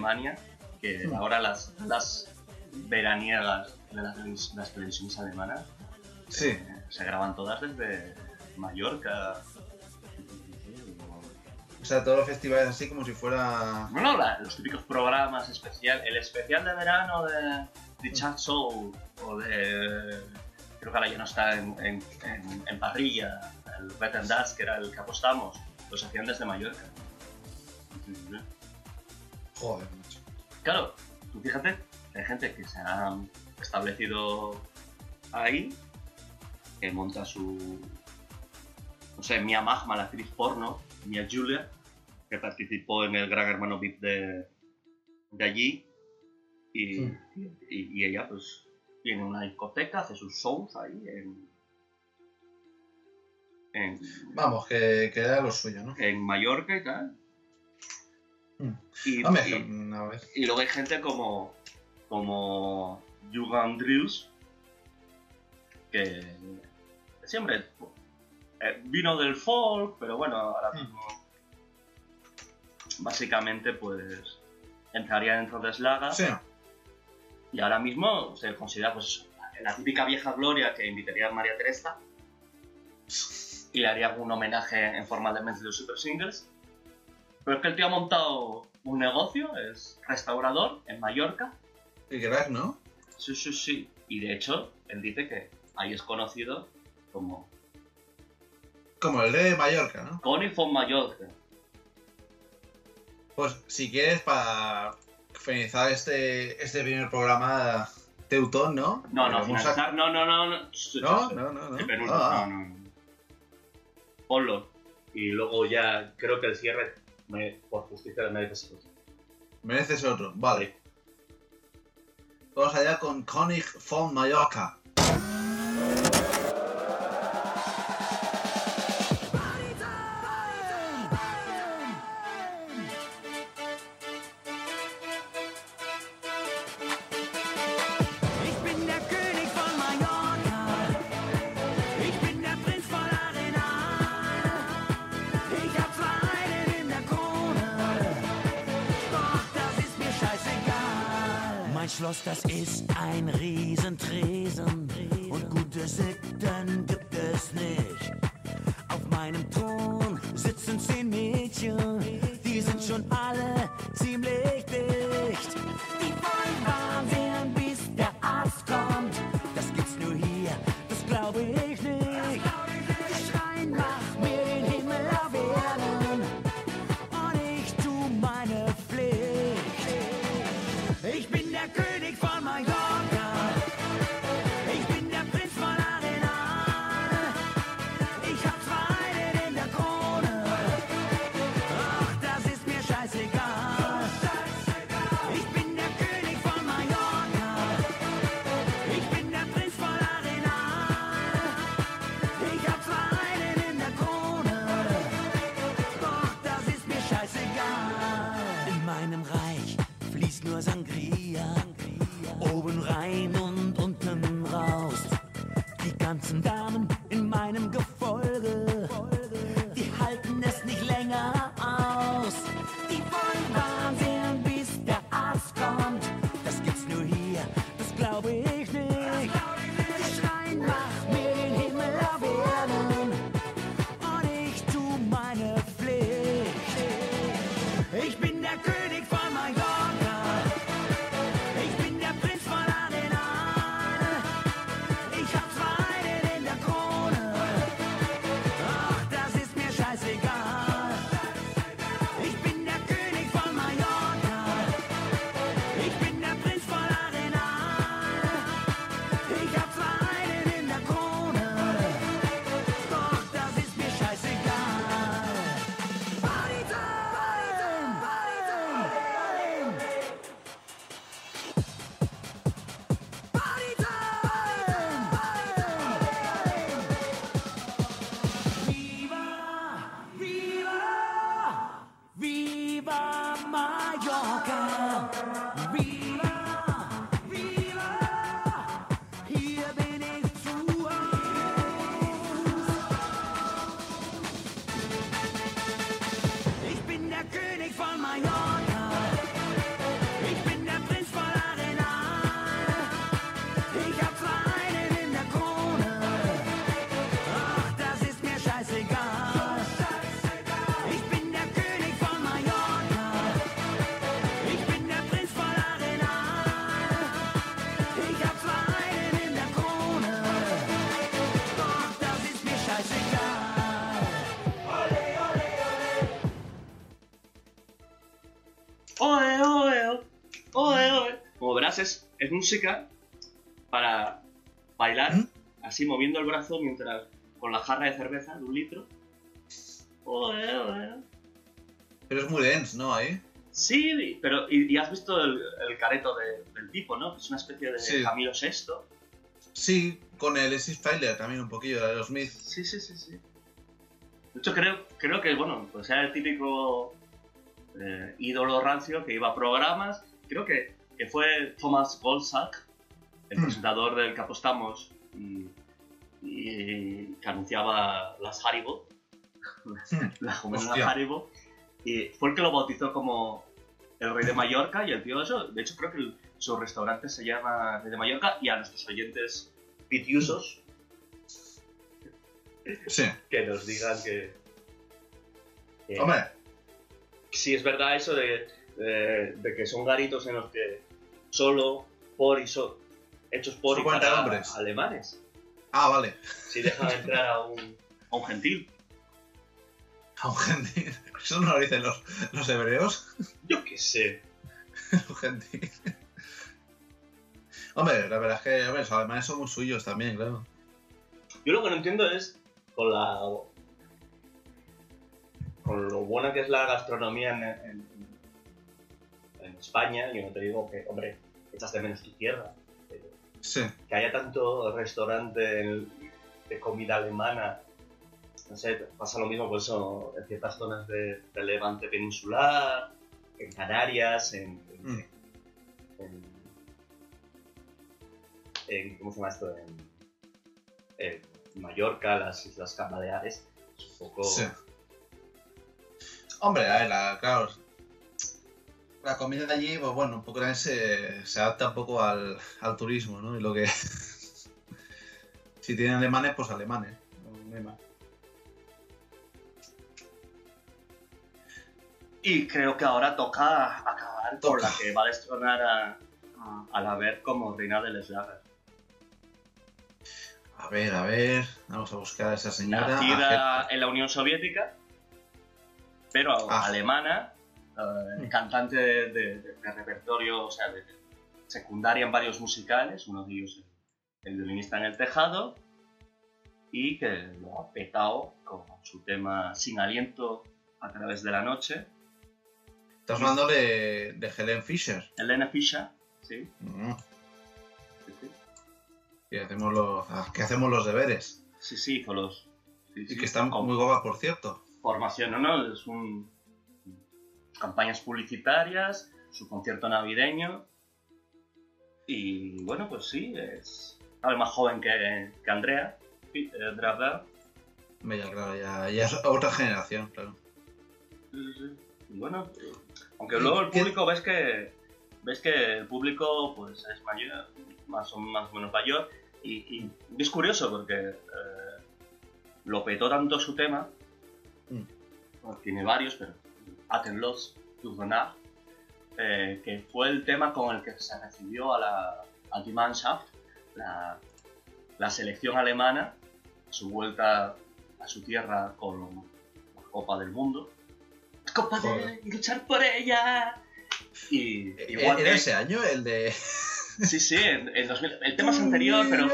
Alemania, que Mm. ahora las, las veraniegas de las, las televisiones alemanas Sí. eh, se graban todas desde Mallorca. O sea, todos los festivales así como si fuera... Bueno, la- los típicos programas especial, el especial de verano de, de Chat Show o de creo que ahora ya no está en, en- en- en parrilla, el Red and Dust, que era el que apostamos, los hacían desde Mallorca. Macho. Claro, tú fíjate, hay gente que se ha establecido ahí, que monta su. No sé, Mia Magma, la actriz porno, Mia Julia, que participó en el Gran Hermano VIP de, de allí, y, y, y ella, pues, tiene una discoteca, hace sus shows ahí en. en Vamos, que, que era lo suyo, ¿no? en Mallorca y tal. Mm. Y, Hombre, y- que- a ver. y luego hay gente como, como Yuga Andrews, que siempre eh, vino del folk, pero bueno, ahora mismo básicamente pues entraría dentro de Slaga. Sí. Y ahora mismo se considera pues la típica vieja gloria que invitaría a María Teresa y le haría algún homenaje en forma de Men's de Super Singles. Pero es que el tío ha montado un negocio, es restaurador en Mallorca. Y crack, ¿no? Sí, sí, sí. Y de hecho, él dice que ahí es conocido como Como el de Mallorca, ¿no? Connie von Mallorca. Pues si quieres, para finalizar este, este primer programa, Teutón, ¿no? No, no, a-. No, no, no. No, No, no, no, Ah. no, no, no. Ponlo. Y luego ya creo que el cierre, me- por justicia, me mereces otro. Mereces otro, vale. Vamos allá con König von Mallorca. Es música para bailar ¿Mm? así moviendo el brazo mientras con la jarra de cerveza de un litro. Pero es muy dense, ¿no? Ahí. Sí, pero y, y has visto el, el careto de- del tipo, ¿no? Es una especie de Sí. Camilo VI. Sí, con el Exit Filer también un poquillo, de los Smith. Sí, sí, sí, sí. De hecho, creo, creo que, bueno, pues era el típico eh, ídolo rancio que iba a programas. Creo que, que fue Thomas Goldsack, el Mm. presentador del que apostamos y, y que anunciaba las Haribo, la joven Hostia. Haribo, y fue el que lo bautizó como el rey de Mallorca y el tío eso, de hecho creo que el- su restaurante se llama Rey de Mallorca y a nuestros oyentes pitiusos Sí. que nos digan que... que- Hombre, Sí, es verdad eso de, de- de que son garitos en los que solo por y so- hechos por y 40 para hombres. alemanes. ah, vale. Si dejan entrar a un, a un gentil. A un gentil. Eso no lo dicen los, los hebreos. Yo qué sé. Un gentil. Hombre, la verdad es que hombre, los alemanes son muy suyos también, claro. Yo lo que no entiendo es con la con lo buena que es la gastronomía en España, yo no te digo que, hombre, echas de menos tu tierra, pero Sí. que haya tanto restaurante de comida alemana, no sé, pasa lo mismo por eso en ciertas zonas de, Levante peninsular, en Canarias, en, en- Mm. en- en- ¿cómo se llama esto? En, en Mallorca, las Islas Baleares, es un poco... Sí. Hombre, a ver, la- claro. La comida de allí, pues bueno, un poco también se, se adapta un poco al, al turismo, ¿no? Y lo que. si tienen alemanes, pues alemanes. No hay más. Y creo que ahora toca acabar por la que va a destronar a, a, a la ver como reina del Slager. A ver, a ver. Vamos a buscar a esa señora. Nacida en la Unión Soviética, pero Ah. alemana, eh, cantante de, de- de repertorio, o sea, de secundaria en varios musicales, uno de ellos el violinista en el tejado, y que lo ha petado con su tema Sin aliento a través de la noche. Estás hablando de, de Helen Fisher. Elena Fischer, sí. Mm, sí, sí. que, hacemos los, ah, que hacemos los deberes. Sí, sí, hizo los. sí, Y que está con muy guapa, por cierto. Formación, ¿no? no es un. Campañas publicitarias, su concierto navideño. Y bueno, pues sí, es. A ver, más joven que, que Andrea, eh. Hombre, Ya, claro, ya, ya es otra generación, claro. Sí, sí, sí. Y bueno, aunque luego el público ves que. ves que el público pues es mayor, más o, más o menos mayor. Y, y es curioso porque eh, lo petó tanto su tema Mm. tiene varios, pero Atenlos du Renard, eh, que fue el tema con el que se recibió a la a die Mannschaft, la, la selección alemana, a su vuelta a su tierra con la Copa del Mundo. Copa de luchar por ella. Y igual ¿Era que- ese año el de.? Sí, sí, en, en 2000. El tema es anterior, pero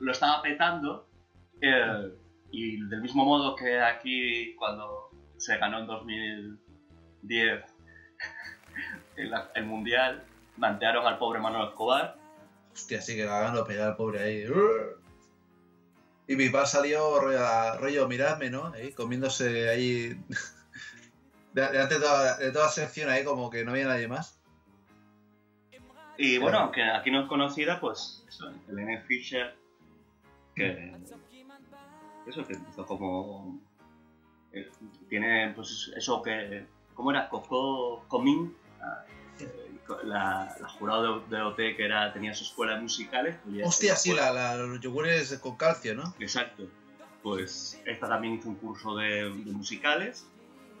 lo estaba petando. eh, y del mismo modo que aquí, cuando se ganó en 2010 el, el mundial, mantearon al pobre Manuel Escobar. Hostia, sí que la ganó pegar al pobre ahí. Y Bisbal salió rollo, miradme, ¿no? Comiéndose ahí. de- Delante de toda, de toda la sección ahí, como que no había nadie más. Y bueno, aunque aquí no es conocida, pues eso, Helene Fischer, que. Eso que empezó como. eh, tiene, pues eso que. ¿Cómo era? Coco Comín, la, eh, la, la jurado de, de OT que era, tenía su escuela de musicales. Hostia, sí, la, la- los yogures con calcio, ¿no? Exacto. Pues esta también hizo un curso de, de musicales.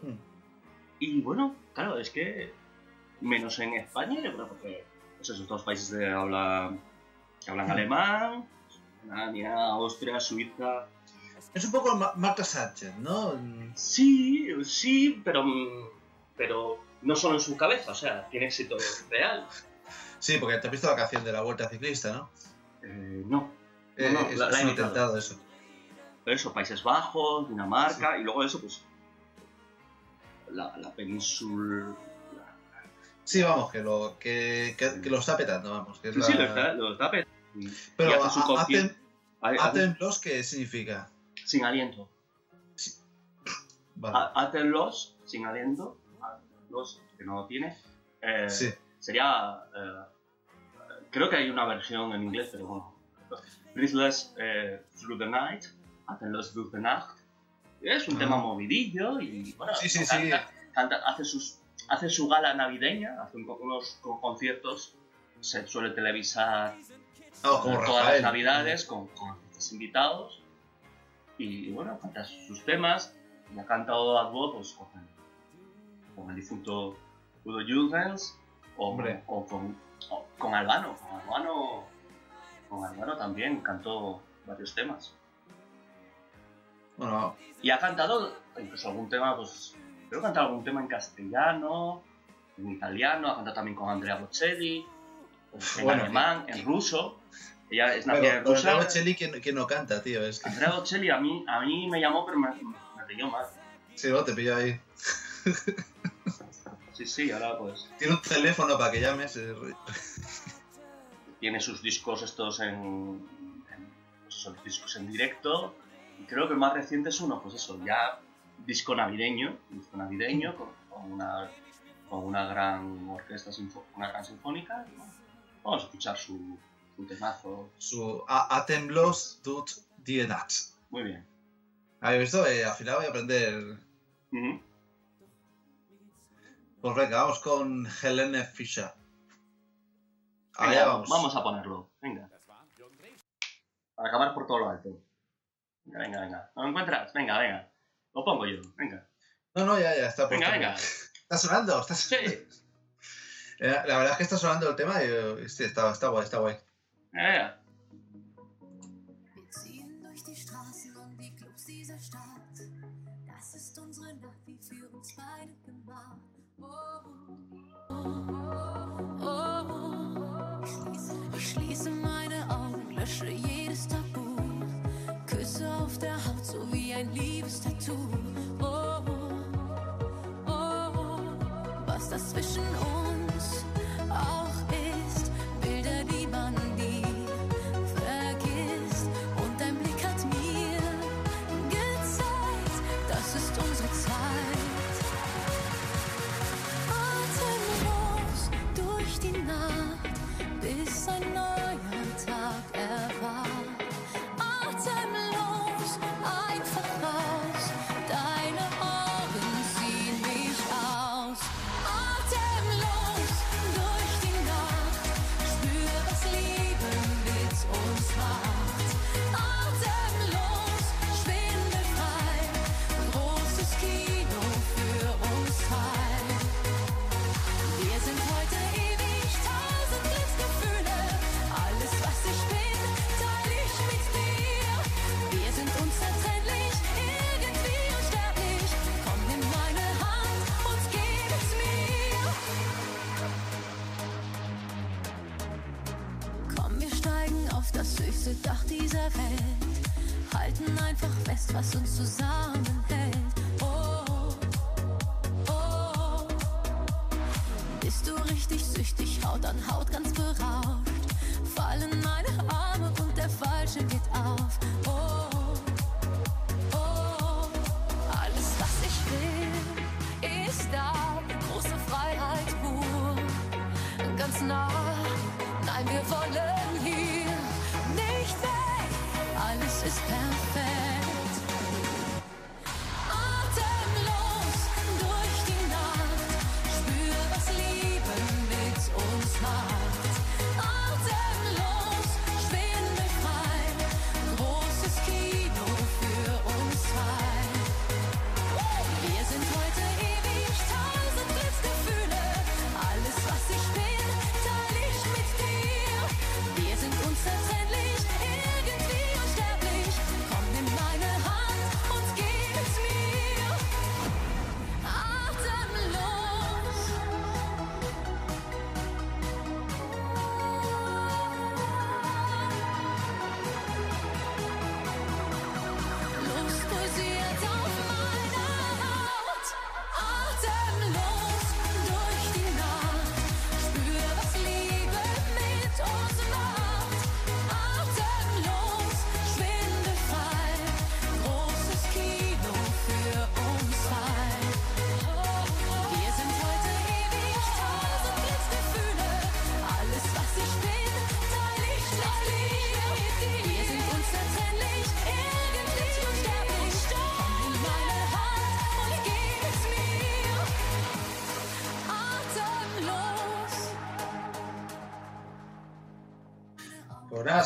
Hmm. Y bueno, claro, es que menos en España, yo creo que pues esos dos países de habla, que hablan Hmm. alemán, Alemania, Austria, Suiza. Es un poco Ma- Marta Sánchez, ¿no? Sí, sí, pero, pero no solo en su cabeza, o sea, tiene éxito real. Sí, porque te has visto la canción de la Vuelta Ciclista, ¿no? Eh, no. Eh, No, no, es, la- he intentado eso. Pero eso, Países Bajos, Dinamarca, y luego eso, pues. La, la península. Sí, vamos, que lo, que, que, que lo está petando, vamos. Que es Sí, la- sí, lo está, lo está petando. Pero hace su a- concierto- Hay- hay- Atenlos, ¿qué significa? Sin aliento. Vale. A- Atenlos, sin aliento. Los que no lo tiene. eh, Sí. Sería. eh, creo que hay una versión en inglés, pero bueno. Breathless eh, Through the Night. Atenlos Through the Nacht. Es un Ah. tema movidillo y bueno, Sí, sí, canta, canta- hace, sus, hace su gala navideña, hace un unos co- conciertos, se suele televisar como todas las navidades con, con invitados y bueno, canta sus temas y ha cantado a dúo pues, con, con el difunto Udo Jürgens o, Hombre. o con, o con Albano, con Albano, con Albano también cantó varios temas. Bueno, Y ha cantado incluso algún tema, pues creo que ha cantado algún tema en castellano, en italiano, ha cantado también con Andrea Bocelli, en Bueno, alemán, en ruso. Ella es nacida en Rusia. Andrea Bocelli, ¿quién, quién no canta, tío? Es que... Andrea Bocelli a mí, a mí me llamó, pero me, me pilló mal. Sí, no, te pillo ahí. Sí, sí, ahora pues Tiene un teléfono para que llames. tiene sus discos estos en, en pues los discos en directo. Y creo que el más reciente es uno, pues eso, ya disco navideño, disco navideño con, con una con una gran orquesta una gran sinfónica. vamos a escuchar su, su temazo. Su a- Atemlos tut die Nacht. Muy bien. ¿Habéis visto? Eh, al final voy a aprender. Pues venga, vamos con Helene Fischer. Venga, vamos. vamos a ponerlo. Venga. Para acabar por todo lo alto. Venga, venga, venga. ¿No lo encuentras? Venga, venga. Lo pongo yo. Venga. No, no, ya, ya está Venga, puesto. venga. Está sonando, está sonando. Eh, La verdad es que está sonando el tema y eh, sí, está, está guay, está guay. Venga. Wir Lösche jedes Tabu. Küsse auf der Haut, so wie ein Liebestattoo. Oh, oh, oh. Was das zwischen uns was uns zusammenhält. Oh, oh. Bist du richtig süchtig, Haut an Haut ganz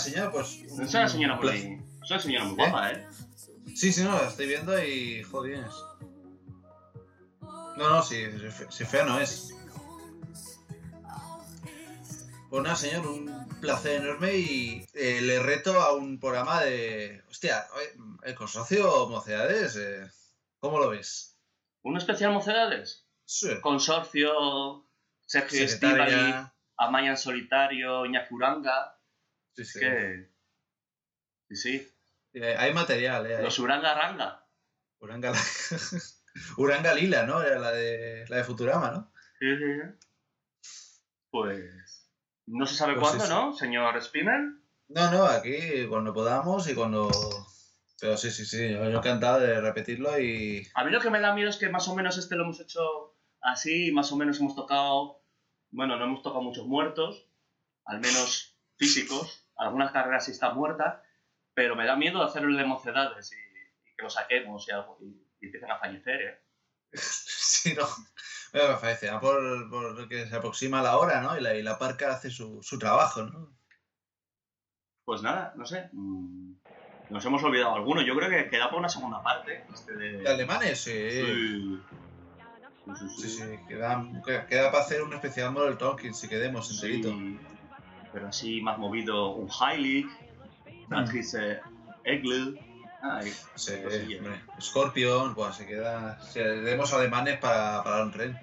Pues nada, señor, pues. Es una señora un muy, es una señora muy guapa, ¿eh? Sí, sí, no, la estoy viendo y joder. No, no, fe- sí, fea no es. Pues nada, señor, un placer enorme y eh, le reto a un programa de. Hostia, el consorcio Mocedades, eh, ¿cómo lo ves? ¿Un especial Mocedades? Sí. Consorcio, Sergio. Estivali, Amaya en solitario, Iñaki Uranga. Sí, Es sí. que... Sí, sí. Eh, hay material, ¿eh? Los Uranga Ranga. Uranga, Uranga Lila, ¿no? Era la de, la de Futurama, ¿no? Sí, sí, sí. Pues... No se sabe Pues cuándo, sí. ¿no, señor Spinner? No, no, aquí cuando podamos y cuando. Pero sí, sí, sí, yo, yo encantado de repetirlo y. A mí lo que me da miedo es que más o menos este lo hemos hecho así, más o menos hemos tocado, bueno, no hemos tocado muchos muertos, al menos físicos, algunas carreras sí están muertas, pero me da miedo hacer el de mocedades y, y que lo saquemos y, algo, y, y empiecen a fallecer, ¿eh? Sí, no. Bueno, me parece, por, por que se aproxima la hora, ¿no? Y la, y la parca hace su, su trabajo, ¿no? Pues nada, no sé. mm, Nos hemos olvidado alguno. Yo creo que queda para una segunda parte. Este de... ¿De alemanes? Sí. Sí. Sí, sí, queda, queda, queda para hacer un especial Model Talking si quedemos enterito. Sí, pero así más movido, un Heilig, Beatriz eh, Egl. Ay, Sí, cosillas. hombre. Scorpion, pues se queda. Si demos alemanes para, para un tren.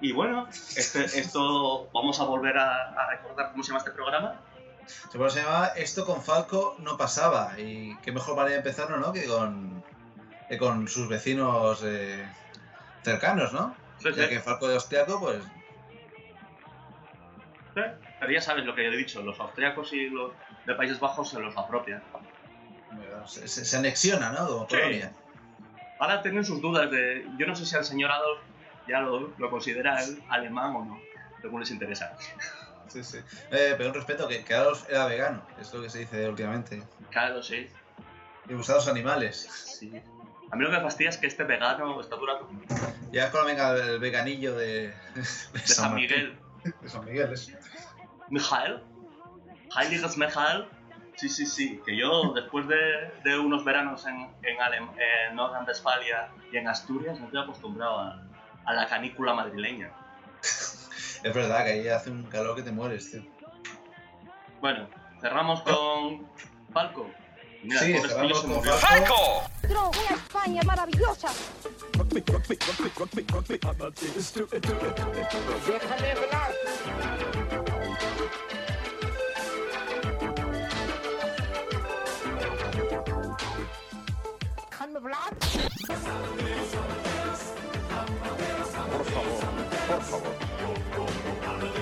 Y bueno, este, esto vamos a volver a, a recordar cómo se llama este programa. Se se llama Esto con Falco no pasaba. Y qué mejor manera de empezarlo, ¿no? Que con, que con sus vecinos eh, cercanos, ¿no? Sí, Ya sí. que Falco de Ostiaco, pues ¿eh? Pero ya sabes lo que yo he dicho, los austriacos y los de Países Bajos se los apropian. se, se- se anexiona, ¿no? Como Sí. colonia. Ahora tienen sus dudas de. Yo no sé si al señor Adolf ya lo, lo considera él alemán o no, según les interesa. Sí, sí. Eh, pero un respeto, que, que Adolf era vegano, es lo que se dice últimamente. Claro, sí. Y los animales. sí. A mí lo que me fastidia es que este vegano está durando Ya es cuando venga el veganillo de, de de San. Miguel. De San Miguel. Michael. Heiliges Michael. Sí, sí, sí. Que yo, después de, de unos veranos en, en, Alem- en Nordrhein-Westfalia y en Asturias, me estoy acostumbrado a, a la canícula madrileña. Es verdad que ahí hace un calor que te mueres, tío. Bueno, cerramos con Falco. Mira, Sí, cerramos con. Falco. Una España maravillosa. Déjame hablar. Déjame hablar. Por favor, por favor.